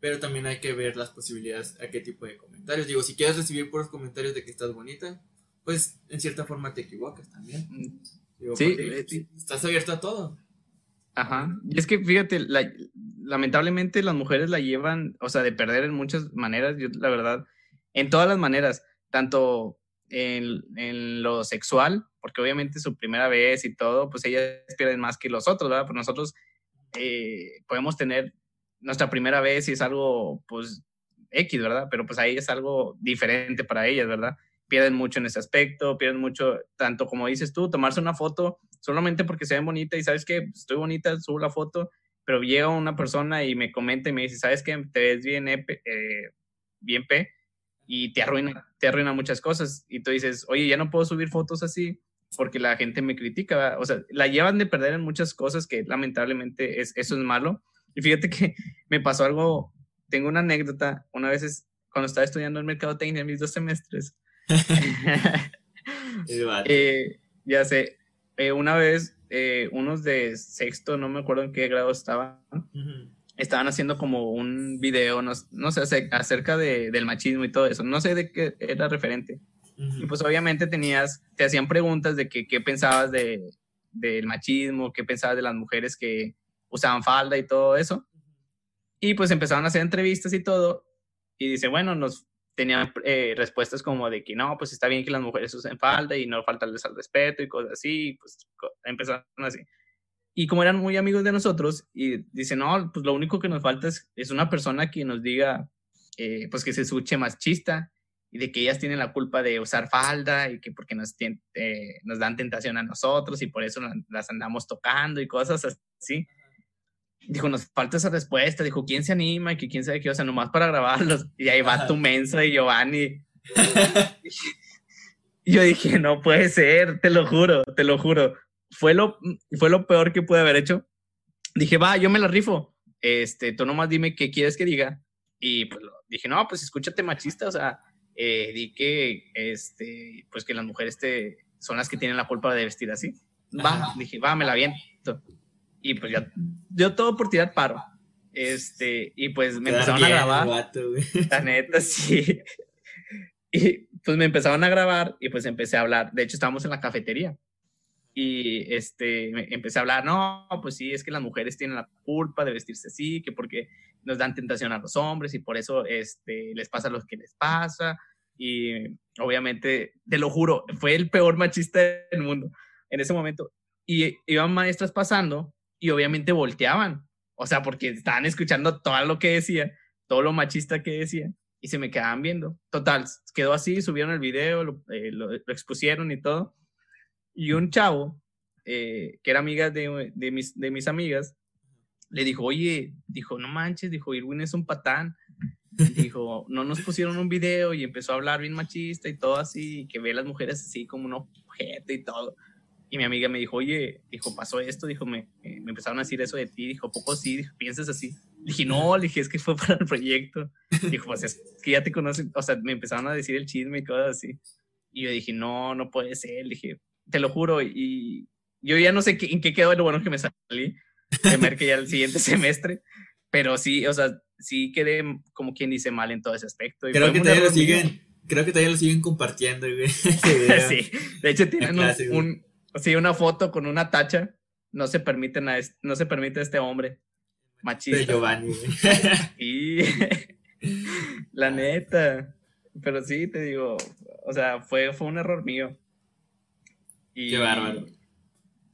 pero también hay que ver las posibilidades a qué tipo de comentarios. Digo, si quieres recibir puros comentarios de que estás bonita, pues en cierta forma te equivocas también. Digo, eh, sí, estás abierto a todo. Ajá. Y es que fíjate, lamentablemente las mujeres la llevan, o sea, de perder en muchas maneras, yo la verdad, en todas las maneras, tanto en, en, lo sexual, porque obviamente su primera vez y todo, pues ellas pierden más que los otros, ¿verdad? Pues nosotros eh, podemos tener nuestra primera vez y es algo, pues, X, ¿verdad? Pero pues ahí es algo diferente para ellas, ¿verdad? Pierden mucho en ese aspecto, pierden mucho, tanto como dices tú, tomarse una foto solamente porque se ven bonita y sabes que pues, estoy bonita, subo la foto, pero llega una persona y me comenta y me dice, ¿sabes qué? Te ves bien, eh, bien P y te arruina, te arruina muchas cosas. Y tú dices, oye, ya no puedo subir fotos así porque la gente me critica, o sea, la llevan de perder en muchas cosas que lamentablemente es, eso es malo. Y fíjate que me pasó algo, tengo una anécdota, una vez cuando estaba estudiando en mercadotecnia mis dos semestres, eh, ya sé, eh, una vez eh, unos de sexto, no me acuerdo en qué grado estaban, estaban haciendo como un video, no, no sé, acerca de, del machismo y todo eso, no sé de qué era referente. Y pues obviamente tenías, te hacían preguntas de que, qué pensabas de, del machismo, qué pensabas de las mujeres que usaban falda y todo eso. Y pues empezaron a hacer entrevistas y todo. Y dice, bueno, nos tenían eh, respuestas como de que no, pues está bien que las mujeres usen falda y no faltarles al respeto y cosas así. pues empezaron así. Y como eran muy amigos de nosotros, y dice, no, pues lo único que nos falta es, es una persona que nos diga, eh, pues que se escuche machista y de que ellas tienen la culpa de usar falda y que porque nos, eh, nos dan tentación a nosotros y por eso las andamos tocando y cosas así. Dijo, nos falta esa respuesta. Dijo, ¿quién se anima? Y que quién sabe qué, o sea, nomás para grabarlos. Y ahí va tu mensa y Giovanni. y yo dije, no puede ser, te lo juro, te lo juro. Fue lo, fue lo peor que pude haber hecho. Dije, va, yo me la rifo. Este, tú nomás dime qué quieres que diga. Y pues dije, no, pues escúchate machista, o sea, eh, di que, este, pues que las mujeres te, son las que tienen la culpa de vestir así. Va, dije, va, me la viento. Y pues ya, dio todo por tirar paro. Este, y pues me empezaron a grabar. la neta, sí. Y pues me empezaron a grabar y pues empecé a hablar. De hecho, estábamos en la cafetería. Y este, empecé a hablar, no, pues sí, es que las mujeres tienen la culpa de vestirse así, que porque nos dan tentación a los hombres y por eso este, les pasa lo que les pasa. Y obviamente, te lo juro, fue el peor machista del mundo en ese momento. Y iban maestras pasando y obviamente volteaban, o sea, porque estaban escuchando todo lo que decía, todo lo machista que decía, y se me quedaban viendo. Total, quedó así, subieron el video, lo, eh, expusieron y todo. Y un chavo, eh, que era amiga de, mis, de mis amigas, le dijo, oye, dijo, no manches, dijo, Irwin es un patán. Dijo, no nos pusieron un video y empezó a hablar bien machista y todo así, que ve a las mujeres así como un objeto y todo. Y mi amiga me dijo, oye, dijo, pasó esto, dijo, me, me empezaron a decir eso de ti, dijo, poco sí, piensas así. Le dije, no, le dije, es que fue para el proyecto. Dijo, pues es que ya te conocen, o sea, me empezaron a decir el chisme y cosas así. Y yo dije, no, no puede ser, le dije, te lo juro. Y yo ya no sé qué, en qué quedó lo bueno que me salí temer que ya el siguiente semestre, pero sí, o sea, sí quedé como quien dice mal en todo ese aspecto. Creo que todavía lo siguen, Creo que todavía lo siguen compartiendo, güey. sí, de hecho tienen un, sí, una foto con una tacha. No se permiten a no se permite a este hombre machista. De Giovanni, güey. y la neta. Pero sí, te digo, o sea, fue, fue un error mío. Y, Qué bárbaro.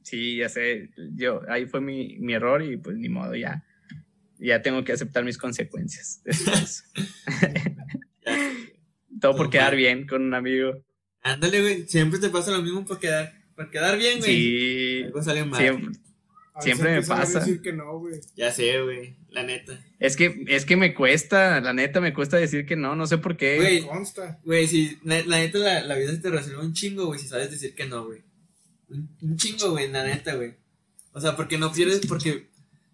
Sí, ya sé, yo, ahí fue mi, mi error y pues ni modo, ya, ya tengo que aceptar mis consecuencias Todo por quedar bien con un amigo. Ándale, güey, siempre te pasa lo mismo por quedar, por quedar bien, güey. Sí. Algo salió mal. Siempre, siempre me pasa. Decir que no, güey. Ya sé, güey, la neta. Es que, es que me cuesta, la neta me cuesta decir que no, no sé por qué. Güey, consta. Güey, si, la, neta la, la vida se te resuelve un chingo, güey, si sabes decir que no, güey. Un, chingo, güey, la neta, güey. O sea, porque no pierdes, porque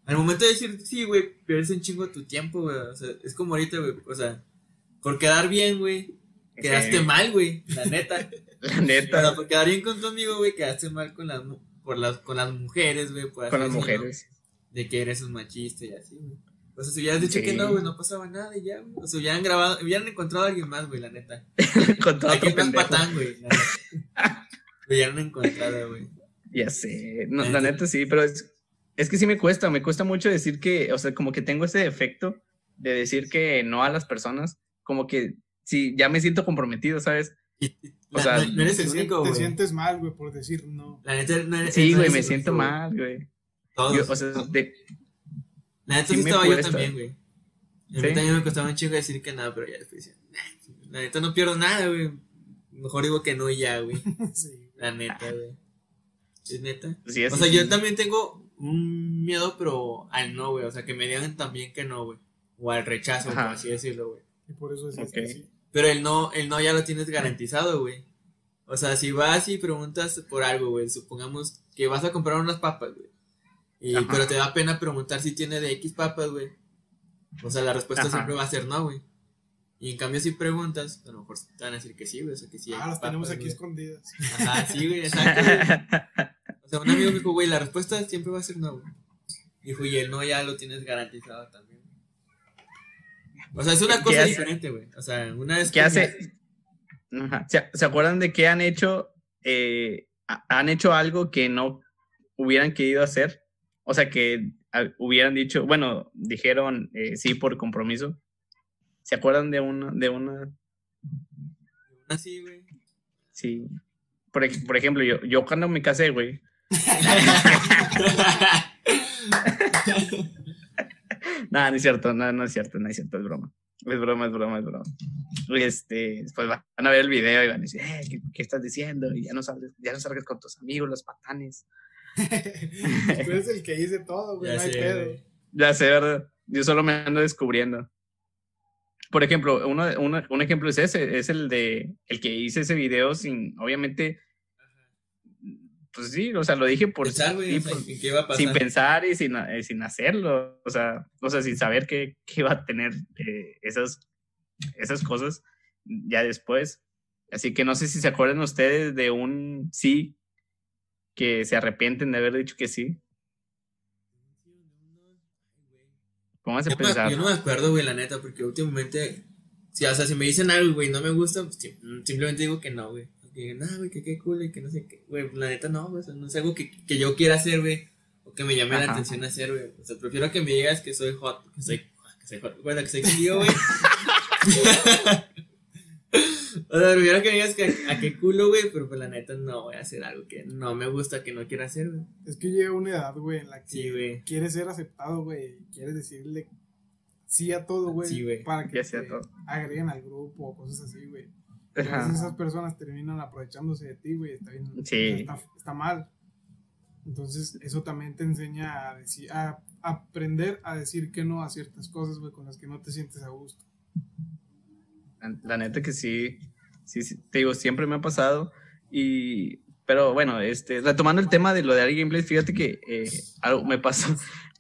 al momento de decir sí, güey, pierdes un chingo tu tiempo, güey. O sea, es como ahorita, güey. O sea, por quedar bien, güey, quedaste mal, güey, la neta. La neta. Por quedar bien con tu amigo, güey, quedaste mal con las, por las, con las mujeres, güey. Con las mujeres. De que eres un machista y así, güey. O sea, si hubieras dicho que no, güey, no pasaba nada y ya, güey. O sea, hubieran grabado, hubieran encontrado a alguien más, güey, la neta. encontrado a otro patán, güey. hubieran encontrado, güey. Ya sé, no, la neta sí, pero es, es que sí me cuesta, me cuesta mucho decir que, o sea, como que tengo ese efecto de decir que no a las personas, como que sí, ya me siento comprometido, ¿sabes? o sea, no, eres el único, Te sientes mal, güey, por decir no. La neta, no eres, sí, güey, me siento mal, güey. Todos. o sea, de, la neta sí, estaba yo también, güey. A mí también me costaba un chingo decir que nada, pero ya después decía, la neta no pierdo nada, güey. Mejor digo que no ya, güey. sí. La neta, güey. ¿Es neta? Sí, o sea, yo también tengo un miedo, pero al no, güey. O sea, que me digan también que no, güey. O al rechazo, por así decirlo, güey. Y por eso es okay. Pero el no, el no ya lo tienes garantizado, güey. O sea, si vas y preguntas por algo, güey, supongamos que vas a comprar unas papas, güey. Y, pero te da pena preguntar si tiene de X papas, güey. O sea, la respuesta siempre va a ser no, güey. Y en cambio, si preguntas, a lo mejor te van a decir que sí, güey. O sea, que sí. Ah, las tenemos aquí escondidas. Ajá, sí, güey, exacto. O sea, un amigo me dijo, güey, la respuesta siempre va a ser no, güey. Dijo, y el no ya lo tienes garantizado también. O sea, es una cosa diferente, güey. O sea, una vez ¿Qué hace? Ajá. ¿Se, acuerdan de qué han hecho? Eh, han hecho algo que no hubieran querido hacer. O sea, que hubieran dicho, bueno, dijeron eh, sí por compromiso. ¿Se acuerdan de una, de una? Así, güey. Sí. Por, por, ejemplo, yo, yo cuando me casé, güey, no, no es cierto, no, no es cierto, no es cierto, es broma. Es broma, es broma, es broma. Este, después van a ver el video y van a decir, eh, ¿qué, estás diciendo? Y ya no salgas, ya no salgas con tus amigos, los patanes. Tú eres el que dice todo, güey, no hay pedo. Ya sé, ¿verdad? Yo solo me ando descubriendo. Por ejemplo, uno, uno, un ejemplo es ese, es el de el que hice ese video sin, obviamente, pues sí, o sea, lo dije por, sin pensar y sin, eh, sin hacerlo, o sea, o sea, sin saber que, iba a tener eh, esas, esas cosas ya después. Así que no sé si se acuerdan ustedes de un sí que se arrepienten de haber dicho que sí. Pónganse a pensar. yo no me acuerdo, güey, la neta, porque últimamente, si, o sea, si me dicen algo, güey, no me gusta, pues, simplemente digo que no, güey que, no, güey, que qué cool y que no sé qué, güey, la neta no, güey, no es algo que, que yo quiera hacer, güey, o que me llame la atención hacer, güey, o sea, prefiero que me digas que soy hot, que soy, que soy hot, bueno, que soy tío, güey. o sea, prefiero que me digas que a, qué culo, güey, pero pues la neta no voy a hacer algo que no me gusta, que no quiero hacer, güey. Es que llega una edad, güey, en la que sí, quieres ser aceptado, güey, quieres decirle sí a todo, güey, sí, para que te agreguen al grupo o cosas así, güey esas personas terminan aprovechándose de ti, güey, está, bien, está, mal. Entonces, eso también te enseña a, decir, a aprender a decir que no a ciertas cosas, güey, con las que no te sientes a gusto. La, neta que sí, sí, te digo, siempre me ha pasado. Y, pero bueno, este, retomando el tema de lo de Ari Gameplay, fíjate que eh, algo me pasó,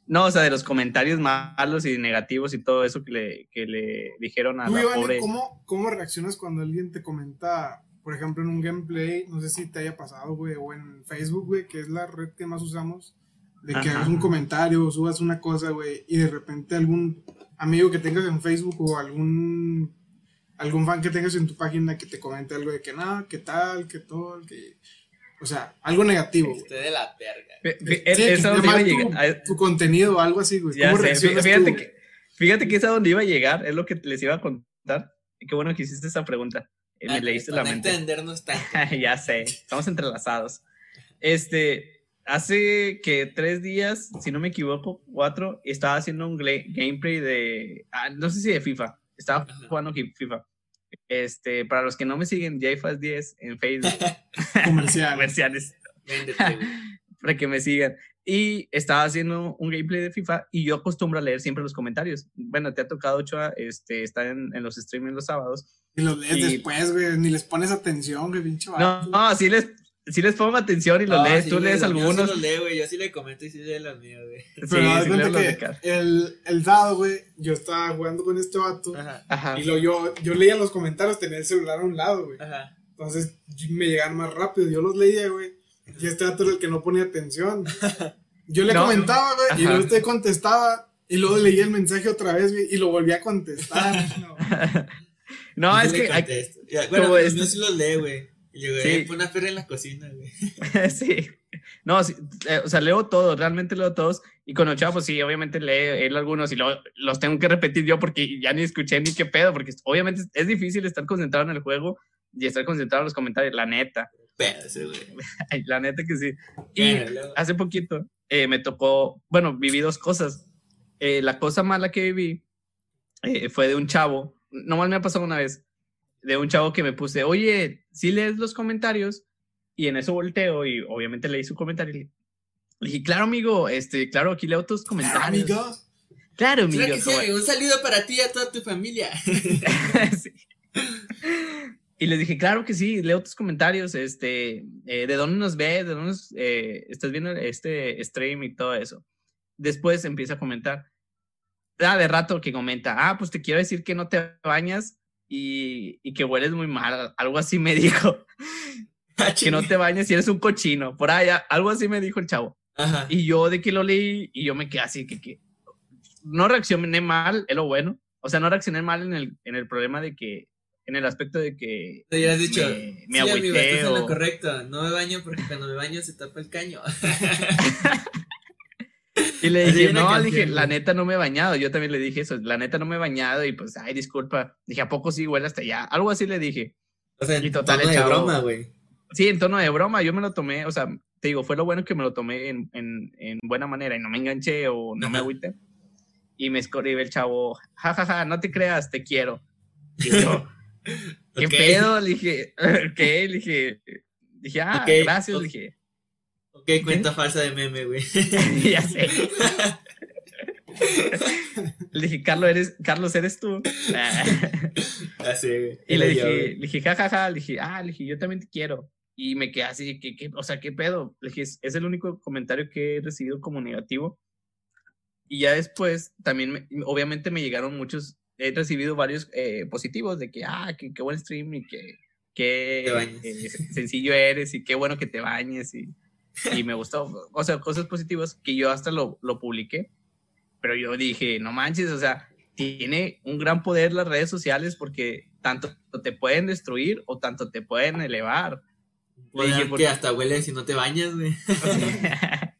no, o sea, de los comentarios malos y negativos y todo eso que le, que le dijeron a la pobre... ¿cómo, ¿Cómo reaccionas cuando alguien te comenta, por ejemplo, en un gameplay, no sé si te haya pasado, güey, o en Facebook, güey, que es la red que más usamos, de que hagas un comentario o subas una cosa, güey, y de repente algún amigo que tengas en Facebook o algún algún fan que tengas en tu página que te comente algo de que no, que tal, que todo, que. O sea, algo negativo, güey. Esté de la verga. Sí, es a donde iba a llegar. tu, tu contenido, algo así, güey. Ya ¿Cómo sé, reaccionas fíjate, tú, güey? que, fíjate que es a donde iba a llegar, es lo que les iba a contar. Y qué bueno que hiciste esa pregunta. Eh, Me leíste para la no mente. entendernos tanto. ya sé, estamos entrelazados. Este, hace que tres días, si no me equivoco, cuatro, estaba haciendo un gameplay de, ah, no sé si de FIFA, estaba Ajá. jugando FIFA. Este, para los que no me siguen, JFast10 en Facebook, Comercial. comerciales, para que me sigan. Y estaba haciendo un gameplay de FIFA y yo acostumbro a leer siempre los comentarios. Bueno, te ha tocado, Ochoa, este, estar en, en los streaming los sábados. Y los lees Y- después, güey. Ni les pones atención, güey, pinche No, no, sí les, sí les pongo atención y los No, lees. sí, Tú lees los míos sí algunos. los leo, güey. Yo sí le comento y sí leo los míos, güey. Sí, Pero haz sí leo que cara. el, el sábado, güey, yo estaba jugando con este vato. Ajá. Ajá. Y lo, yo, yo leía los comentarios, tenía el celular a un lado, güey. Ajá. Entonces me llegaban más rápido. Yo los leía, güey. Y este vato era el que no ponía atención. Yo le No. comentaba, güey. Y Ajá. luego usted contestaba. Y luego leía el mensaje otra vez, güey. Y lo volvía a contestar. No. No, Yo es que hay- Bueno, este- míos sí los lee, güey. Y yo, Sí. una perra en la cocina, güey. sí. No, sí, eh, o sea, leo todos, realmente leo todos. Y con Ochoa, pues sí, obviamente él algunos y luego los tengo que repetir yo porque ya ni escuché ni qué pedo, porque obviamente es, difícil estar concentrado en el juego y estar concentrado en los comentarios, la neta, Pero ese, güey. la neta que sí. Y hace poquito eh, me tocó, bueno, viví dos cosas. Eh, la cosa mala que viví eh, fue de un chavo, nomás me ha pasado una vez, de un chavo que me puse, oye, si lees los comentarios, y en eso volteo y obviamente leí su comentario y le dije, claro, amigo, este, claro, aquí leo tus comentarios. Amigo. Claro, amigo. Claro que sí. Un saludo para ti y a toda tu familia. Sí. Y les dije, claro que sí, leo tus comentarios, este, eh, de dónde nos ves, de dónde nos, eh, estás viendo este stream y todo eso. Después empieza a comentar, ah, de rato que comenta, ah, pues te quiero decir que no te bañas y, y que hueles muy mal, algo así me dijo, que no te bañes y eres un cochino, por allá, algo así me dijo el chavo. Ajá. Y yo de que lo leí y yo me quedé así, que, que no reaccioné mal, es lo bueno. O sea, no reaccioné mal en el, en el problema de que, en el aspecto de que Te hubieras dicho, me, me sí, amigo, agüité estás en lo correcto. No me baño porque cuando me baño se tapa el caño. Y le dije, no, le canción, dije, la neta no me he bañado. Yo también le dije eso, la neta no me he bañado y pues, ay, disculpa. Dije, ¿a poco sí huele hasta allá? Algo así le dije. O sea, en Y total, tono el de broma, güey. Sí, en tono de broma, yo me lo tomé, o sea, te digo, fue lo bueno que me lo tomé en, en, en buena manera y no me enganché o no me agüité. Y me escribe el chavo, jajaja, no te creas, te quiero. Y yo, ¿qué pedo? Le dije, ¿qué? Le dije, dije, ah, gracias, le dije, Ok, cuenta falsa de meme, güey. ya sé. Le dije, Carlos, eres, Carlos, ¿eres tú? Ah. Así, güey. Y le dije, yo, le dije, jajaja, le dije, ah, le dije, yo también te quiero. Y me quedé así, que, que, o sea, ¿qué pedo? Le dije, es, el único comentario que he recibido como negativo. Y ya después, también, me- obviamente me llegaron muchos, he recibido varios eh, positivos de que, ah, que, qué buen stream y que, bañes. eh, sencillo eres y qué bueno que te bañes y, y me gustó. O sea, cosas positivas que yo hasta lo, lo publiqué. Pero yo dije, no manches, o sea, tiene un gran poder las redes sociales porque tanto te pueden destruir o tanto te pueden elevar. Le dije, porque- que hasta huele si no te bañas, güey.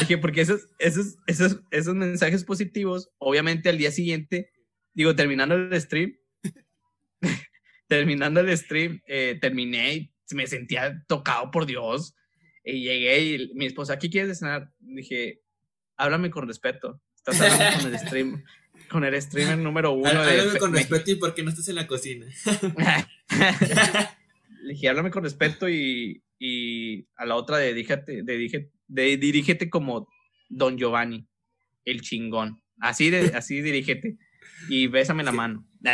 Dije, porque esos, esos, esos, esos mensajes positivos, obviamente al día siguiente, digo, terminando el stream, terminando el stream, eh, terminé y me sentía tocado por Dios. Y llegué y mi esposa, ¿qué quieres cenar? Dije, háblame con respeto. Estás hablando con el stream, con el streamer número uno Háblame con México". respeto y por qué no estás en la cocina. Le dije, háblame con respeto y, y a la otra dedíjate, dedíjete, de, dirígete como Don Giovanni, el chingón. Así, de, así dirígete. Y bésame la mano.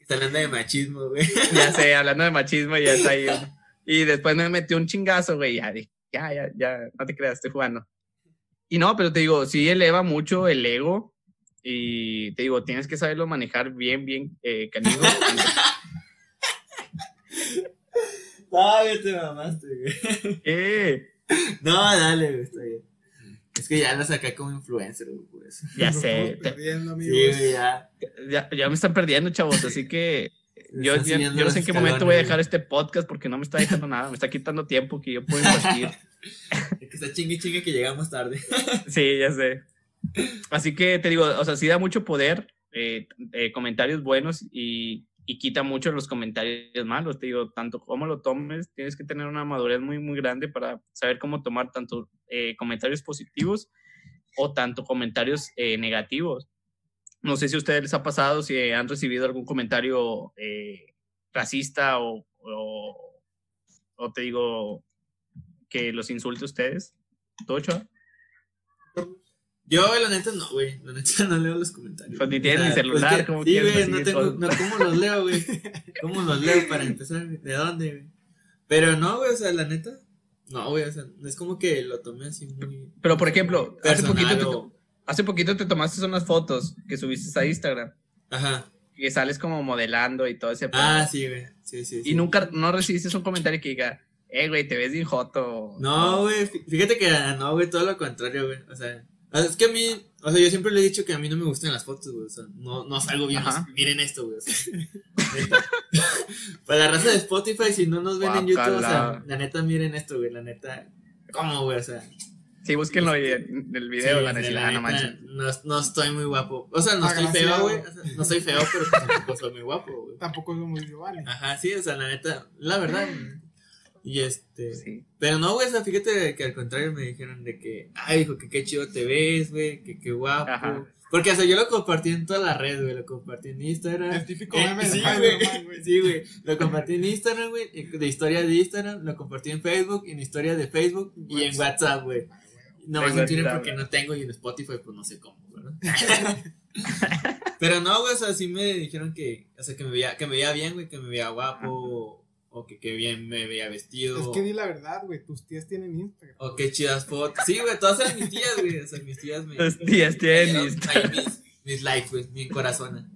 Está hablando de machismo, güey. ya sé, hablando de machismo, ya está ahí. Y después me metió un chingazo, güey. Ya ya, ya, ya, no te creas, estoy jugando. Y no, pero te digo, sí eleva mucho el ego. Y te digo, tienes que saberlo manejar bien, bien, eh, canijo. No, te mamaste, güey. Eh, No, dale, güey, está bien. Es que ya la saqué como influencer, güey, por eso. Ya sé. te- perdiendo, Sí, ya. ya, ya me están perdiendo, chavos, así que yo, no sé en qué momento voy a dejar este podcast porque no me está dejando nada, me está quitando tiempo que yo puedo invertir. Es que está chingue chingue que llegamos tarde. Sí, ya sé. Así que te digo, o sea, sí da mucho poder, eh, eh, comentarios buenos y, y quita mucho los comentarios malos. Te digo, tanto como lo tomes, tienes que tener una madurez muy, muy grande para saber cómo tomar tanto eh, comentarios positivos o tanto comentarios negativos. No sé si a ustedes les ha pasado, si han recibido algún comentario eh, racista o, o, o te digo que los insulte a ustedes. ¿Tocho? Yo, la neta, no, güey. La neta, no leo los comentarios. Pues ni O tienes sea, ni celular, que- ¿cómo Sí, güey, no tengo. No, ¿Cómo los leo, güey? ¿Cómo los leo para empezar? ¿De dónde, güey? Pero no, güey, o sea, la neta. No, güey, o sea, es como que lo tomé así muy. Pero por ejemplo, hace poquito, o- hace poquito te tomaste unas fotos que subiste a Instagram, Ajá. que sales como modelando y todo ese. Ah, sí, güey. Sí, sí, sí. Y nunca, no recibiste un comentario que diga, eh, güey, te ves bien joto. No, güey, fí- fíjate que ah, no, güey, todo lo contrario, güey. O sea, es que a mí, o sea, yo siempre le he dicho que a mí no me gustan las fotos, güey. O sea, no, no salgo bien. Ajá. miren esto, güey. O sea. Para la raza de Spotify, si no nos ven en YouTube, o sea, la neta, miren esto, güey. La neta, ¿cómo, güey? O sea, Sí, búsquenlo ahí en el video, sí, van a de decir, la ah, no manches. no, no estoy muy guapo. O sea, no estoy Agraciado. feo, güey. o sea, no soy feo, pero pues tampoco soy muy guapo, güey. Tampoco somos Giovanni. Ajá, sí, o sea, la neta, la verdad. Y este. Sí. Pero no, güey, o sea, fíjate que al contrario me dijeron de que, ay, hijo, que qué chido te ves, güey, que qué guapo. Ajá. Porque, o sea, yo lo compartí en toda la red, güey, lo compartí en Instagram. El típico Eh, meme sí, güey. Sí, güey, lo compartí en Instagram, güey, de historia de Instagram, lo compartí en Facebook, en historia de Facebook y en WhatsApp, güey. No más En Twitter porque no tengo y en Spotify, pues no sé cómo, ¿verdad? Pero no, güey, o sea, sí me dijeron que, o sea, que me veía, que me veía bien, güey, que me veía guapo, o que, que bien me veía vestido. Es que di la verdad, güey. Tus tías tienen Instagram. O qué chidas fotos. Sí, güey, todas eran mis tías, güey. O sea, mis tías me. Las tías tienen ahí, Instagram. ahí mis, mis likes, güey, mi corazón.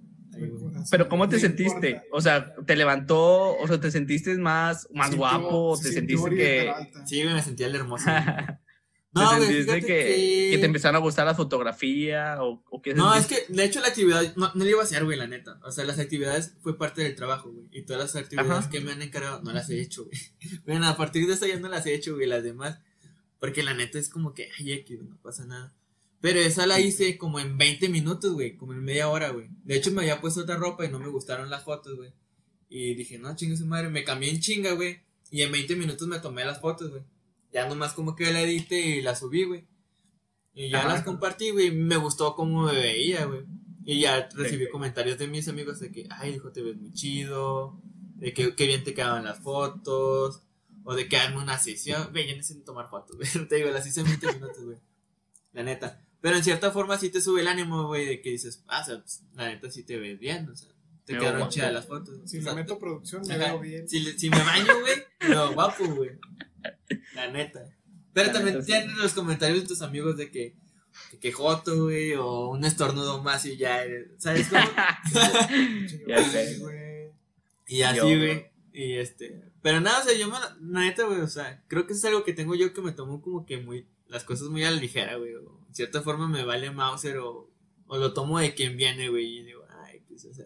Pero ¿cómo te sentiste? importa. O sea, ¿te levantó? O sea, ¿te sentiste más, más Sintió- guapo? ¿Te sentiste que...? Sí, me sentía el hermoso. ¿Te No, güey, fíjate que, que... que te empezaron a gustar la fotografía? ¿O, o qué No, es que, de hecho, la actividad no, no la iba a hacer, güey, la neta. O sea, las actividades fue parte del trabajo, güey. Y todas las actividades Ajá. que me han encargado no las he hecho, güey. Bueno, a partir de eso ya no las he hecho, güey, las demás. Porque la neta es como que, ay, X, no pasa nada. Pero esa la hice como en 20 minutos, güey, como en media hora, güey. De hecho, me había puesto otra ropa y no me gustaron las fotos, güey. Y dije, no, chingue su madre, me cambié en chinga, güey. Y en 20 minutos me tomé las fotos, güey. Ya nomás como que la edité y las subí, güey. Y ya Ajá. las compartí, güey. Me gustó cómo me veía, güey. Y ya recibí Sí. comentarios de mis amigos de que, ay, hijo, te ves muy chido. De que qué bien te quedaban las fotos. O de que hazme una sesión. Güey, yo necesito tomar fotos, güey. Te digo, las hice en 20 minutos, güey. La neta. Pero en cierta forma sí te sube el ánimo, güey, de que dices, ah, o sea, pues, la neta sí te ves bien, o sea, te Me quedaron chidas las fotos. Si O sea, meto producción, me Ajá. veo bien. si, me baño, güey, me veo guapo, güey. La neta. Pero La también neta, sí. tienen los comentarios de tus amigos de que, que, que joto, güey, o un estornudo más y ya, eres- ¿sabes cómo? Ya sé. güey. Y así, güey. Y este. Pero nada, o sea, yo me. la- neta, güey, o sea, creo que es algo que tengo yo que me tomo como que muy. Las cosas muy a la ligera, güey. O en cierta forma me vale Mauser o, o lo tomo de quien viene, güey. Y digo, ay, pues, o sea.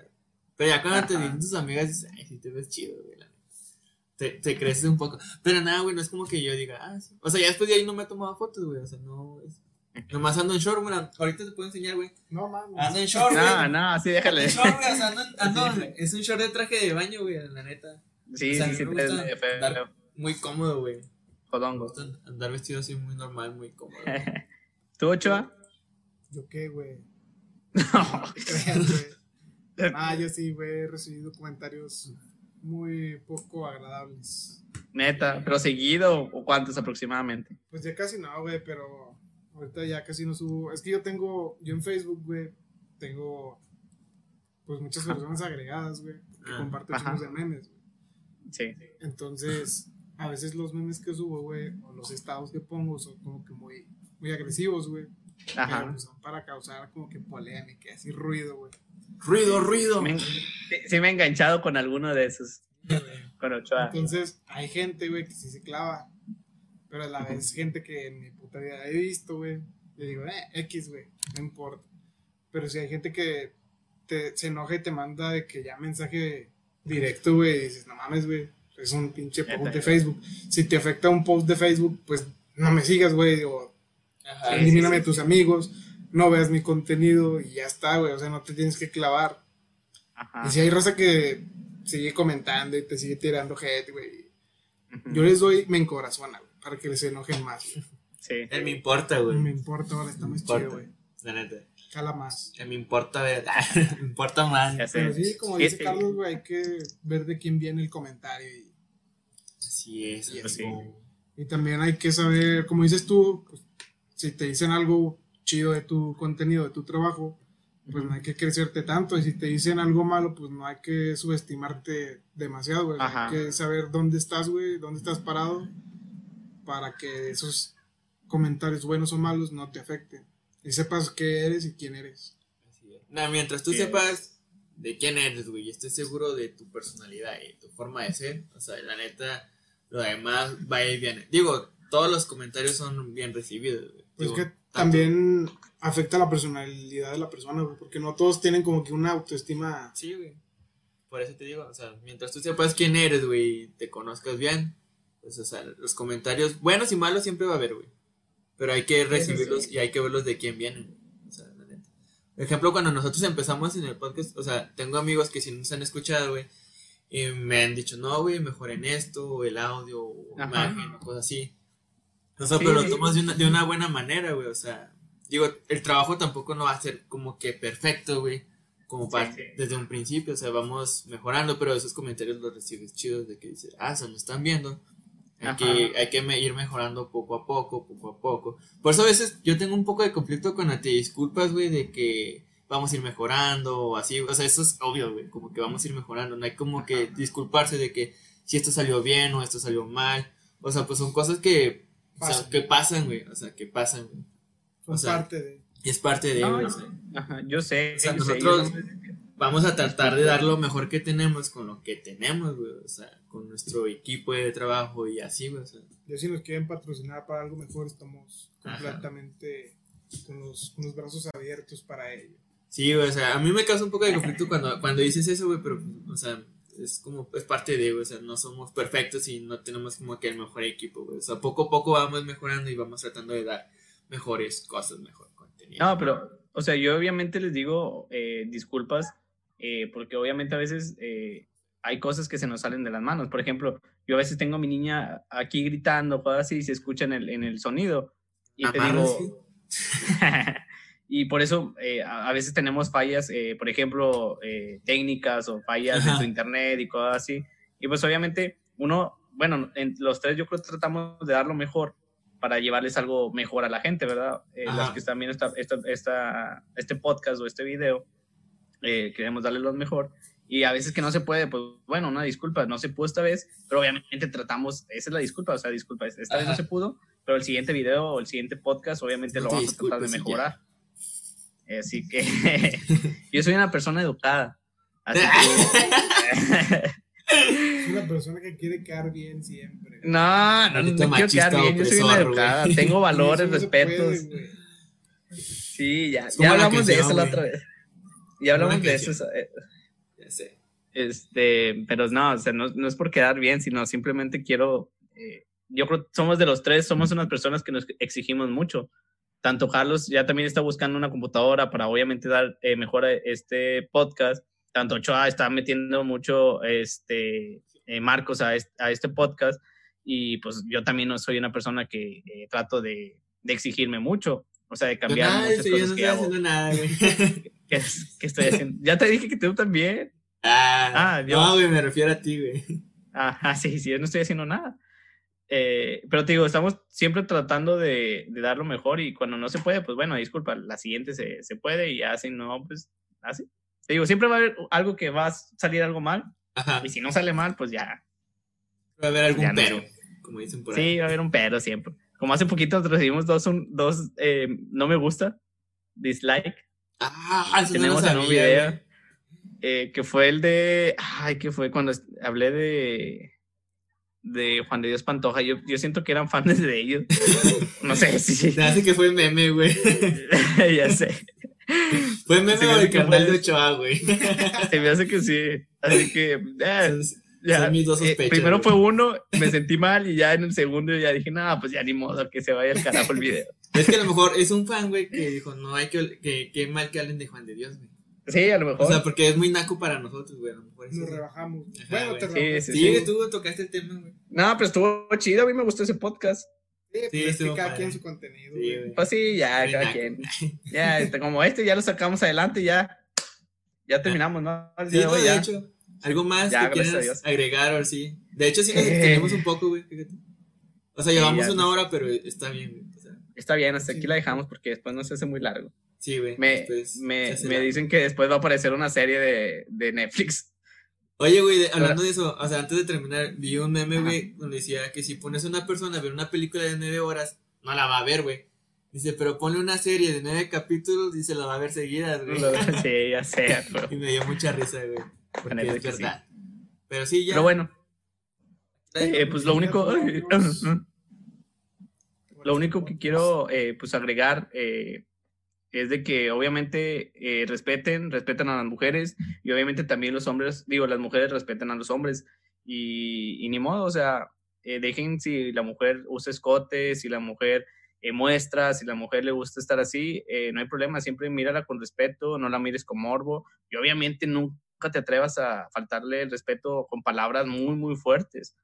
Pero ya cuando te Ajá. dicen tus amigas, dices, ay, sí te ves chido, güey. Te, te creces un poco. Pero nada, güey, no es como que yo diga, ah, sí. O sea, ya después de ahí no me he tomado fotos, güey. O sea, no. Es... Nomás ando en short, güey. Ahorita te puedo enseñar, güey. No mames. Ando en short, güey. No, no, sí, déjale. En short, güey, o sea, ando, ando- es un short de traje de baño, güey, la neta. Sí, O sea, sí, sí, me gusta andar- Muy cómodo, güey. Me Jodongo. gusta andar vestido así muy normal, muy cómodo. ¿Tú, Ochoa? ¿Yo qué, güey? No. Creas, güey. Ah, yo sí, güey, he recibido comentarios muy poco agradables. Neta, pero seguido o cuántos aproximadamente. Pues ya casi no, güey, pero ahorita ya casi no subo. Es que yo tengo, yo en Facebook, güey, tengo pues muchas personas agregadas, güey, que Ah, comparten ajá. chingos de memes, güey. Sí. Entonces, a veces los memes que subo, güey, o los estados que pongo son como que muy, muy agresivos, güey. Pero Ajá. pues son para causar como que polémica, así ruido, güey. Ruido, ruido. Me sí, sí me he enganchado con alguno de esos. Con Ochoa. Entonces, hay gente, güey, que sí se clava. Pero a la vez gente que en mi puta vida he visto, güey. Y digo, eh, X, güey, no importa. Pero si hay gente que te, se enoja y te manda de que ya mensaje directo, güey, y dices, no mames, güey, es un pinche post de Facebook. Si te afecta un post de Facebook, pues no me sigas, güey, o elimíname a tus amigos, no veas mi contenido y ya está, güey, o sea, no te tienes que clavar. Y si hay raza que sigue comentando y te sigue tirando hate, güey, yo les doy, me encorazona, güey, para que les enojen más. Sí. Él me importa, güey. Me importa, ahora está más chido, güey. La neta. Jala más. me importa ver, me importa más. Pero sí, como dice Carlos, güey, hay que ver de quién viene el comentario. Y, así es, y, y también hay que saber, como dices tú, pues, si te dicen algo chido de tu contenido, de tu trabajo, pues no hay que crecerte tanto. Y si te dicen algo malo, pues no hay que subestimarte demasiado, güey. Hay que saber dónde estás, güey, dónde estás parado, para que esos comentarios buenos o malos no te afecten. Y sepas qué eres y quién eres. mientras tú sepas de quién eres, güey, y estés seguro de tu personalidad y tu forma de ser, o sea, la neta, lo demás va a ir bien. Digo, todos los comentarios son bien recibidos, güey. Pues que también afecta la personalidad de la persona, güey, porque no todos tienen como que una autoestima. Sí, güey. Por eso te digo, o sea, mientras tú sepas quién eres, güey, y te conozcas bien, pues, o sea, los comentarios buenos y malos siempre va a haber, güey. Pero hay que recibirlos y hay que verlos de quién vienen. O sea, la neta. Por ejemplo, cuando nosotros empezamos en el podcast, o sea, tengo amigos que si nos han escuchado, güey, y me han dicho, no, güey, mejor en esto, o el audio, o imagen, o cosas así. O sea, pero lo tomas de una, de una buena manera, güey. O sea, digo, el trabajo tampoco no va a ser como que perfecto, güey. Como para, desde un principio, o sea, vamos mejorando, pero esos comentarios los recibes chidos de que dices, ah, se nos están viendo. Hay que, hay que ir mejorando poco a poco, poco a poco. Por eso a veces yo tengo un poco de conflicto con la te disculpas, güey, de que vamos a ir mejorando o así. O sea, eso es obvio, güey, como que vamos a ir mejorando. No hay como que disculparse de que si esto salió bien o esto salió mal. O sea, pues son cosas que o sea, que pasan, güey. O sea, que pasan, güey. O sea, parte de. Es parte de. No, Ajá, yo sé. O sea, nosotros vamos a tratar de dar lo mejor que tenemos con lo que tenemos, güey. O sea, con nuestro equipo de trabajo y así, güey. O sea. Yo si nos quieren patrocinar para algo mejor, estamos completamente con los, con los, brazos abiertos para ello. Sí, güey, o sea, a mí me causa un poco de conflicto cuando, cuando dices eso, güey, pero, o sea, es como, es parte de, o sea, no somos perfectos y no tenemos como que el mejor equipo, O sea, poco a poco vamos mejorando y vamos tratando de dar mejores cosas, mejor contenido. No, pero, o sea, yo obviamente les digo eh, disculpas, eh, porque obviamente a veces eh, hay cosas que se nos salen de las manos. Por ejemplo, yo a veces tengo a mi niña aquí gritando, cosas así, y se escucha en el, en el sonido. Y te digo... y por eso eh, a, veces tenemos fallas, eh, por ejemplo, eh, técnicas o fallas de tu internet y cosas así. Y pues obviamente uno, bueno, en los tres yo creo que tratamos de dar lo mejor para llevarles algo mejor a la gente, ¿verdad? los que están viendo esta, esta, este podcast o este video, queremos darles lo mejor. Y a veces que no se puede, pues bueno, una disculpa, no se pudo esta vez, pero obviamente tratamos, esa es la disculpa, o sea, disculpa, esta vez no se pudo, pero el siguiente video o el siguiente podcast obviamente lo vamos a tratar de mejorar. Así que yo soy una persona educada. Así que. Es una persona que quiere quedar bien siempre. No, no, no, quiero quedar bien. Yo soy una educada. Tengo valores, respetos. sí, ya, ya hablamos de eso la otra vez. Ya hablamos de eso. Eh, ya sé. Este, pero no, o sea, no, no, es por quedar bien, sino simplemente quiero. Eh, yo creo que somos de los tres, somos unas personas que nos exigimos mucho tanto Carlos ya también está buscando una computadora para obviamente dar eh, mejor este podcast, tanto Ochoa está metiendo mucho este, eh, marcos a este, podcast y pues yo también no soy una persona que eh, trato de, exigirme mucho, o sea, de cambiar muchas cosas no estoy haciendo nada, güey. ¿Qué, estoy haciendo? Ya te dije que tú también. Ah, ah no, güey, me refiero a ti, güey. Ah, sí, sí, yo no estoy haciendo nada. Eh, pero te digo, estamos siempre tratando de, de, dar lo mejor y cuando no se puede, pues bueno, disculpa, la siguiente se, se puede y así no, pues así. Te digo, siempre va a haber algo que va a salir algo mal y si no sale mal, pues ya. Va a haber algún pero, como dicen por ahí. Sí, va a haber un pero siempre. Como hace poquito recibimos dos, un, dos eh, no me gusta, dislike. Ah, eso Tenemos en un video eh, que fue el de, ay, que fue cuando hablé de de Juan de Dios Pantoja. Yo, yo siento que eran fans de ellos. No sé si. Se hace que fue meme, güey. ya sé. Fue meme Se me canal de Ochoa, güey. Se me hace que sí. Así que. eh, Son, ya, son mis dos eh, primero güey. fue uno, me sentí mal y ya en el segundo ya dije, nada, pues ya ni modo, que se vaya al carajo el video. Es que a lo mejor es un fan, güey, que dijo, no hay que, que, que mal que hablen de Juan de Dios, güey. Sí, a lo mejor. O sea, porque es muy naco para nosotros, güey. A lo mejor Nos rebajamos. Ajá, bueno, güey. te Sí, sí, Sí, tú tocaste el tema, güey. no, pero estuvo chido, a mí me gustó ese podcast. Sí, pues Sí, es que estuvo cada padre. quien su contenido. Sí, güey. Pues sí, ya, Muy cada naco. quien. Ya, este, como este ya lo sacamos adelante, ya. Ya terminamos, ¿no? El Sí, de no, hoy de ya. hecho. Algo más Ya, que quieras Dios. agregar o sí. De hecho, sí nos Eh. extendimos un poco, güey, fíjate. O sea, Sí, llevamos ya, una pues. hora, pero está bien, güey. O sea, Está bien, hasta aquí la dejamos porque después no se hace muy largo. Sí, güey. Me, después me, me dicen que después va a aparecer una serie de, de Netflix. Oye, güey, hablando de eso, o sea, antes de terminar, vi un meme, güey, donde decía que si pones a una persona a ver una película de nueve horas, no la va a ver, güey. Dice, pero ponle una serie de nueve capítulos y se la va a ver seguidas, güey. sí, ya sé. Pero, y me dio mucha risa, güey. Porque es que sí. verdad. Pero sí, ya. pero bueno, eh, pues lo único... Lo único que quiero eh, pues agregar eh, es de que obviamente eh, respeten, respeten a las mujeres y obviamente también los hombres, digo, las mujeres respeten a los hombres y, y ni modo, o sea, eh, dejen si la mujer usa escote, si la mujer eh, muestra, si la mujer le gusta estar así, no hay problema, siempre mírala con respeto, no la mires con morbo y obviamente nunca te atrevas a faltarle el respeto con palabras muy, muy fuertes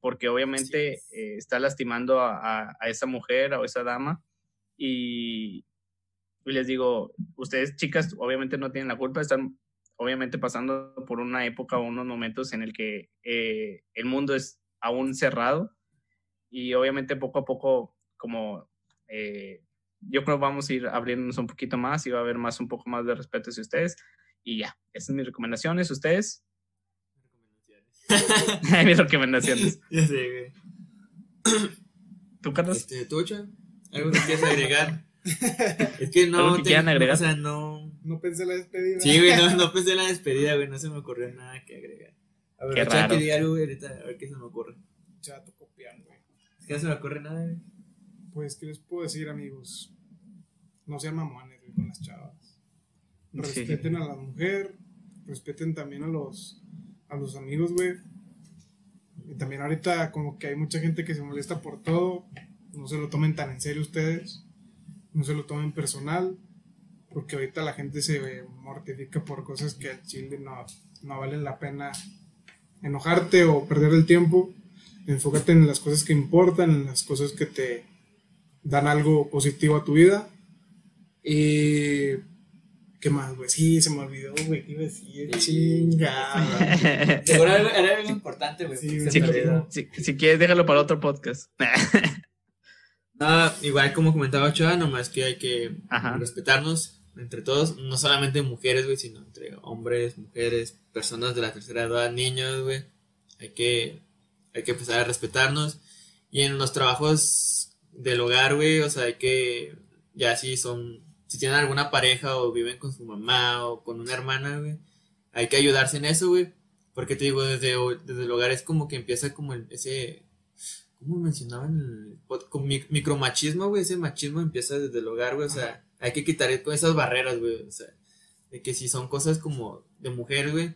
porque obviamente está lastimando a, a- a esa mujer o esa dama. Y, y les digo, ustedes chicas obviamente no tienen la culpa, están obviamente pasando por una época o unos momentos en el que eh, el mundo es aún cerrado y obviamente poco a poco como eh, yo creo vamos a ir abriéndonos un poquito más y va a haber más un poco más de respeto hacia ustedes y ya, esas son mis recomendaciones, ustedes, mis recomendaciones. ya sé, güey. ¿Tú, Carlos? Este, ¿tú, Ochoa? ¿Algo que quieras agregar? es que no. ¿Algo que te- quieran agregar? O sea, no. No pensé la despedida. Sí, güey, no, no pensé en la despedida, güey. No se me ocurrió nada que agregar. A ver, Qué raro. que diga algo, güey, ahorita, a ver qué se me ocurre. Chato copiar, güey. Es que no se me ocurre nada, güey. Pues, ¿qué les puedo decir, amigos? No sean mamones, güey, con las chavas. Respeten a la mujer, respeten también a los, a los amigos, güey. Y también ahorita como que hay mucha gente que se molesta por todo. No se lo tomen tan en serio ustedes. No se lo tomen personal. Porque ahorita la gente se mortifica por cosas que al chile no, no valen la pena enojarte o perder el tiempo. Enfócate en las cosas que importan, en las cosas que te dan algo positivo a tu vida. Y. ¿Qué más, güey? Sí, se me olvidó, güey. ¿Qué iba a decir? Chingada. Seguro era, algo importante, güey. Sí, olvidó. si, si quieres, déjalo para otro podcast. No, igual como comentaba Ochoa, nomás que hay que Ajá. respetarnos entre todos, no solamente mujeres, güey, sino entre hombres, mujeres, personas de la tercera edad, niños, güey. Hay que, hay que empezar a respetarnos. Y en los trabajos del hogar, güey, o sea, hay que, ya si son, si tienen alguna pareja o viven con su mamá o con una hermana, güey, hay que ayudarse en eso, güey. Porque te digo, desde, desde el hogar es como que empieza como el- ese, ¿cómo mencionaban el con mi- micromachismo, güey? Ese machismo empieza desde el hogar, güey. O sea, hay que quitar con esas barreras, güey. O sea, de que si son cosas como de mujer, güey.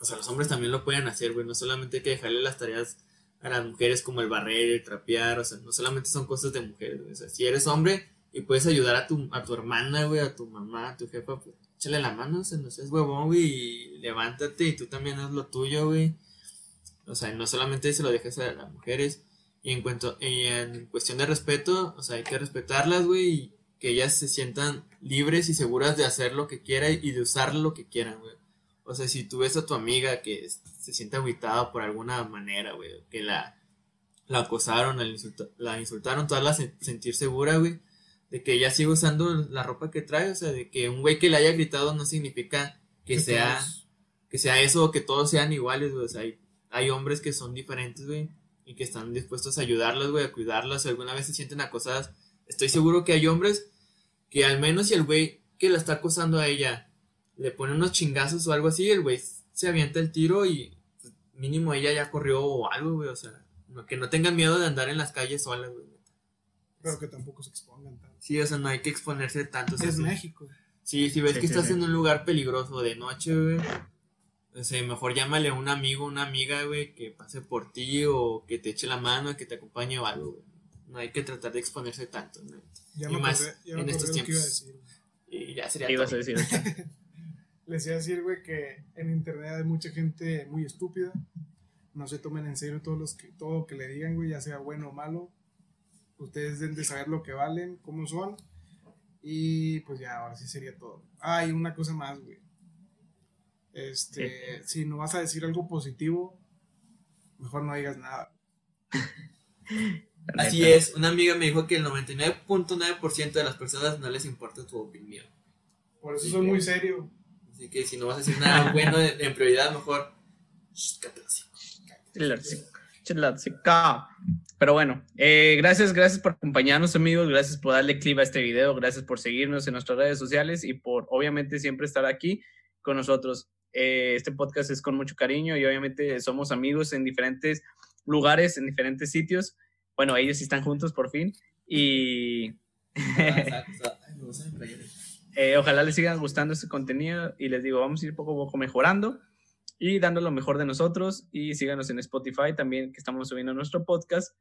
O sea, los hombres también lo pueden hacer, güey. No solamente hay que dejarle las tareas a las mujeres como el barrer, el trapear. O sea, no solamente son cosas de mujeres, güey. O sea, si eres hombre y puedes ayudar a tu, a tu hermana, güey, a tu mamá, a tu jefa, pues échale la mano, o sea, no seas huevón, güey, y levántate y tú también haz lo tuyo, güey. O sea, no solamente se lo dejes a las mujeres. Y en cuanto, y en cuestión de respeto, o sea, hay que respetarlas, güey, y que ellas se sientan libres y seguras de hacer lo que quieran y de usar lo que quieran, güey. O sea, si tú ves a tu amiga que se siente agüitada por alguna manera, güey, que la, la acosaron, la, insulta- la insultaron, todas la sen- sentir segura, güey, de que ella sigue usando la ropa que trae, o sea, de que un güey que le haya gritado no significa que, sea que sea eso o que todos sean iguales, güey. O sea, hay, hay hombres que son diferentes, güey, y que están dispuestos a ayudarlas, güey, a cuidarlas. Si alguna vez se sienten acosadas, estoy seguro que hay hombres que al menos si el güey que la está acosando a ella le pone unos chingazos o algo así, el güey se avienta el tiro y pues, mínimo ella ya corrió o algo, güey. O sea, No, que no tengan miedo de andar en las calles solas, güey. Pero que tampoco se expongan tanto. Sí, o sea, no hay que exponerse tanto. Es. México. Sí, si ves Sí, que sí, estás sí. en un lugar peligroso de noche, güey. O sea, mejor llámale a un amigo, una amiga, güey, que pase por ti o que te eche la mano, que te acompañe o algo, güey. No hay que tratar de exponerse tanto, ¿no? Ya Y me más acordé, ya me en acordé estos que iba a tiempos. decir. Y ya sería ¿Qué ibas a decir? Les iba a decir, güey, que en internet hay mucha gente muy estúpida. No se tomen en serio todos los que, todo lo que le digan, güey, ya sea bueno o malo. Ustedes deben de saber lo que valen, cómo son. Y pues ya, ahora sí sería todo. Ah, y una cosa más, güey. Este, si no vas a decir algo positivo, mejor no digas nada. Así es, una amiga me dijo que el 99.9% de las personas no les importa tu opinión. Por eso soy muy serio. Así que si no vas a decir nada bueno de- en prioridad, mejor. Pero bueno, eh, gracias, gracias por acompañarnos amigos, gracias por darle clip a este video, gracias por seguirnos en nuestras redes sociales y por obviamente siempre estar aquí con nosotros. Eh, este podcast es con mucho cariño y obviamente somos amigos en diferentes lugares, en diferentes sitios. Bueno, ellos sí están juntos por fin y Ah, eh, ojalá les sigan gustando este contenido y les digo, vamos a ir poco a poco mejorando y dando lo mejor de nosotros y síganos en Spotify también que estamos subiendo nuestro podcast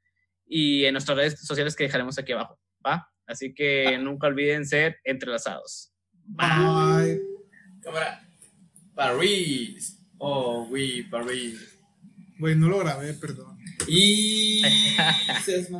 y en nuestras redes sociales que dejaremos aquí abajo, ¿va? Así que nunca olviden ser entrelazados. Bye. Cámara. París. Oh, oui, París. Güey, no lo grabé, perdón. Y. Se sí